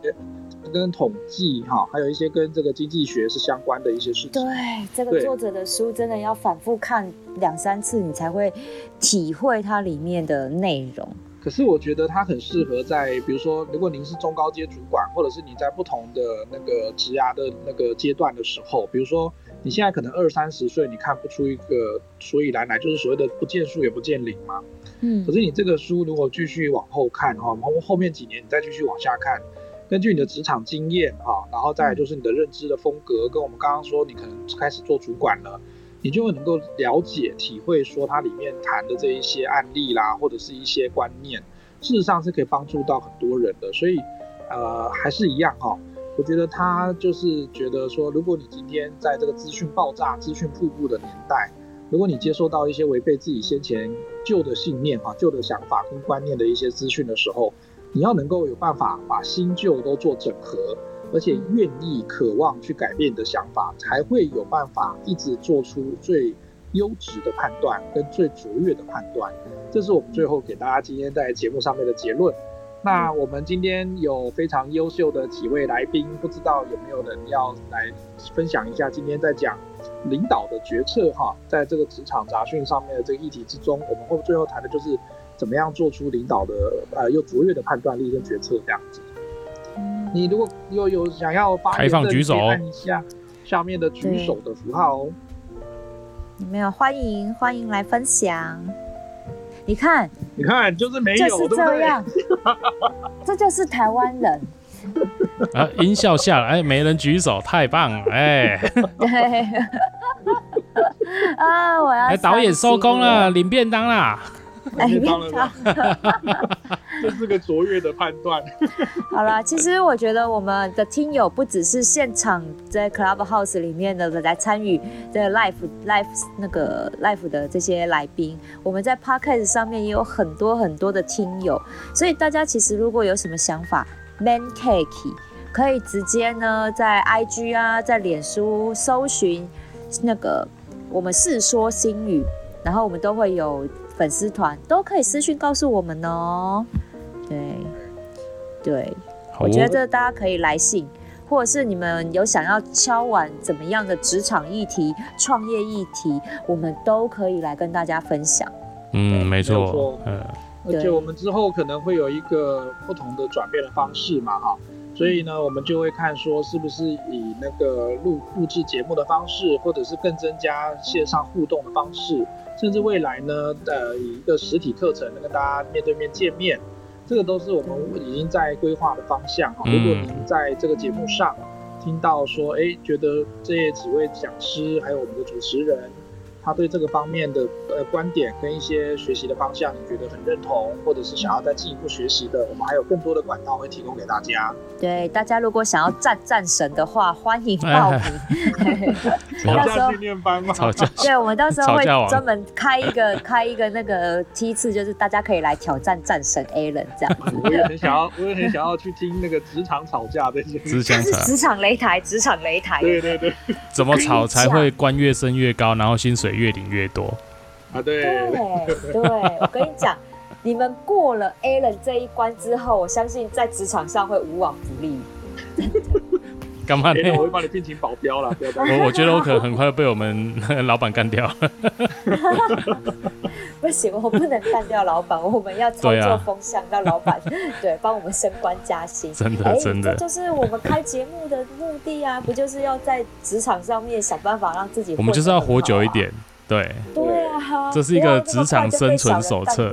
A: 跟统计哈，还有一些跟这个经济学是相关的一些事情。
C: 对，这个作者的书真的要反复看两三次，你才会体会它里面的内容。
A: 可是我觉得它很适合在，比如说，如果您是中高阶主管，或者是你在不同的那个职涯的那个阶段的时候，比如说你现在可能二三十岁，你看不出一个所以然来，就是所谓的不见树也不见林嘛。嗯。可是你这个书如果继续往后看哈，后后面几年你再继续往下看，根据你的职场经验哈，然后再就是你的认知的风格，跟我们刚刚说你可能开始做主管了。你就会能够了解、体会，说它里面谈的这一些案例啦，或者是一些观念，事实上是可以帮助到很多人的。所以，呃，还是一样哈。我觉得他就是觉得说，如果你今天在这个资讯爆炸、资讯瀑布的年代，如果你接受到一些违背自己先前旧的信念啊、旧的想法跟观念的一些资讯的时候，你要能够有办法把新旧都做整合。而且愿意、渴望去改变你的想法，才会有办法一直做出最优质的判断跟最卓越的判断。这是我们最后给大家今天在节目上面的结论。那我们今天有非常优秀的几位来宾，不知道有没有人要来分享一下今天在讲领导的决策哈，在这个职场杂讯上面的这个议题之中，我们会最后谈的就是怎么样做出领导的呃又卓越的判断力跟决策这样子。你如果有有想要发言的，举手按一下下面的举手的符号哦。
C: 没有，欢迎欢迎来分享。你看，
A: 你看，就是没有，
C: 就是这样，这就是台湾人。
B: 啊，音效下来，哎，没人举手，太棒了，哎。对。
C: 啊，我要。哎，
B: 导演收工了，领便当啦。
A: 哎，当 然这是个卓越的判断。
C: 好了，其实我觉得我们的听友不只是现场在 Clubhouse 里面的来参与这 Live Live 那个 Live 的这些来宾，我们在 Podcast 上面也有很多很多的听友，所以大家其实如果有什么想法，Man Cake 可以直接呢在 IG 啊，在脸书搜寻那个我们世说新语，然后我们都会有。粉丝团都可以私讯告诉我们哦，对，对，我觉得大家可以来信，或者是你们有想要敲完怎么样的职场议题、创业议题，我们都可以来跟大家分享。
B: 嗯，没错，
A: 嗯，而且我们之后可能会有一个不同的转变的方式嘛，哈。所以呢，我们就会看说是不是以那个录录制节目的方式，或者是更增加线上互动的方式，甚至未来呢，呃，以一个实体课程能跟大家面对面见面，这个都是我们已经在规划的方向哈。如果您在这个节目上听到说，哎，觉得这几位讲师还有我们的主持人。他对这个方面的呃观点跟一些学习的方向，你觉得很认同，或者是想要再进一步学习的，我们还有更多的管道会提供给大家。
C: 对，大家如果想要战战神的话，欢迎报名。
A: 吵架训练班吗？
B: 吵架。
C: 对，我们到时候会专门开一个 开一个那个梯次，就是大家可以来挑战战神 Alan 这样子。
A: 我也很想要，我也很想要去听那个职场吵架的一些。
B: 职场
C: 职场擂台，职场擂台。
A: 对对对。
B: 怎么吵才会官越升越高，然后薪水越领越多
A: 啊！对
C: 对对，我跟你讲，你们过了 Alan 这一关之后，我相信在职场上会无往不利。
B: 干嘛呢？
A: 我会帮你聘请保镖啦。
B: 我我觉得我可能很快被我们 老板干掉。
C: 不行，我不能干掉老板，我们要操作风向，让老板对帮我们升官加薪。
B: 真的真的，
C: 这就是我们开节目的目的啊！不就是要在职场上面想办法让自己，
B: 我们就是要活久一点。对
C: 对啊，
B: 这是一个职场生存手册。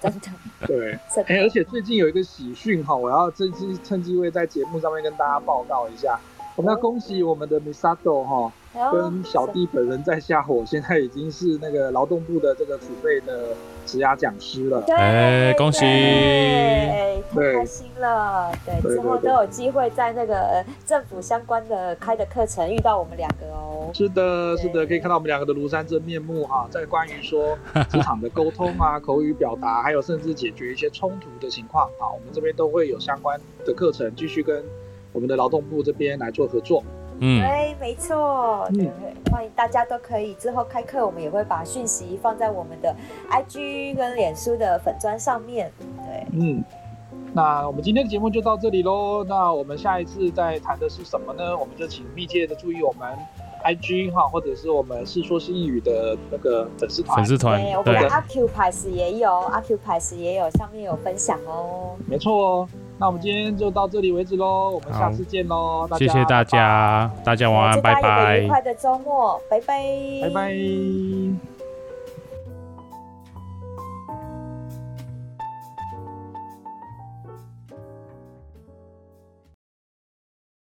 C: 真的
A: 对，哎，而且最近有一个喜讯哈，我要趁机趁机会在节目上面跟大家报告一下。我们要恭喜我们的 Misato 哈，跟小弟本人在下火，现在已经是那个劳动部的这个储备的职涯讲师了。
C: 对，
B: 哎，恭喜！
C: 太开心了。对，之后都有机会在那个政府相关的开的课程遇到我们两个哦。
A: 是的，是的，可以看到我们两个的庐山真面目哈。在关于说职场的沟通啊、口语表达，还有甚至解决一些冲突的情况啊，我们这边都会有相关的课程继续跟。我们的劳动部这边来做合作，
C: 嗯，对，没错，对，欢迎大家都可以之后开课，我们也会把讯息放在我们的 IG 跟脸书的粉砖上面，对，
A: 嗯，那我们今天的节目就到这里喽，那我们下一次再谈的是什么呢？我们就请密切的注意我们 IG 哈，或者是我们是说新语的那个粉丝团，
B: 粉丝团，
C: 对，我们的 Occupies 也有，Occupies 也有，上面有分享哦，
A: 没错哦。那我们今天就到这里为止喽，我们下次见喽！
B: 谢谢大家，大家晚安，拜拜！
C: 愉快的周末，拜拜，
A: 拜拜。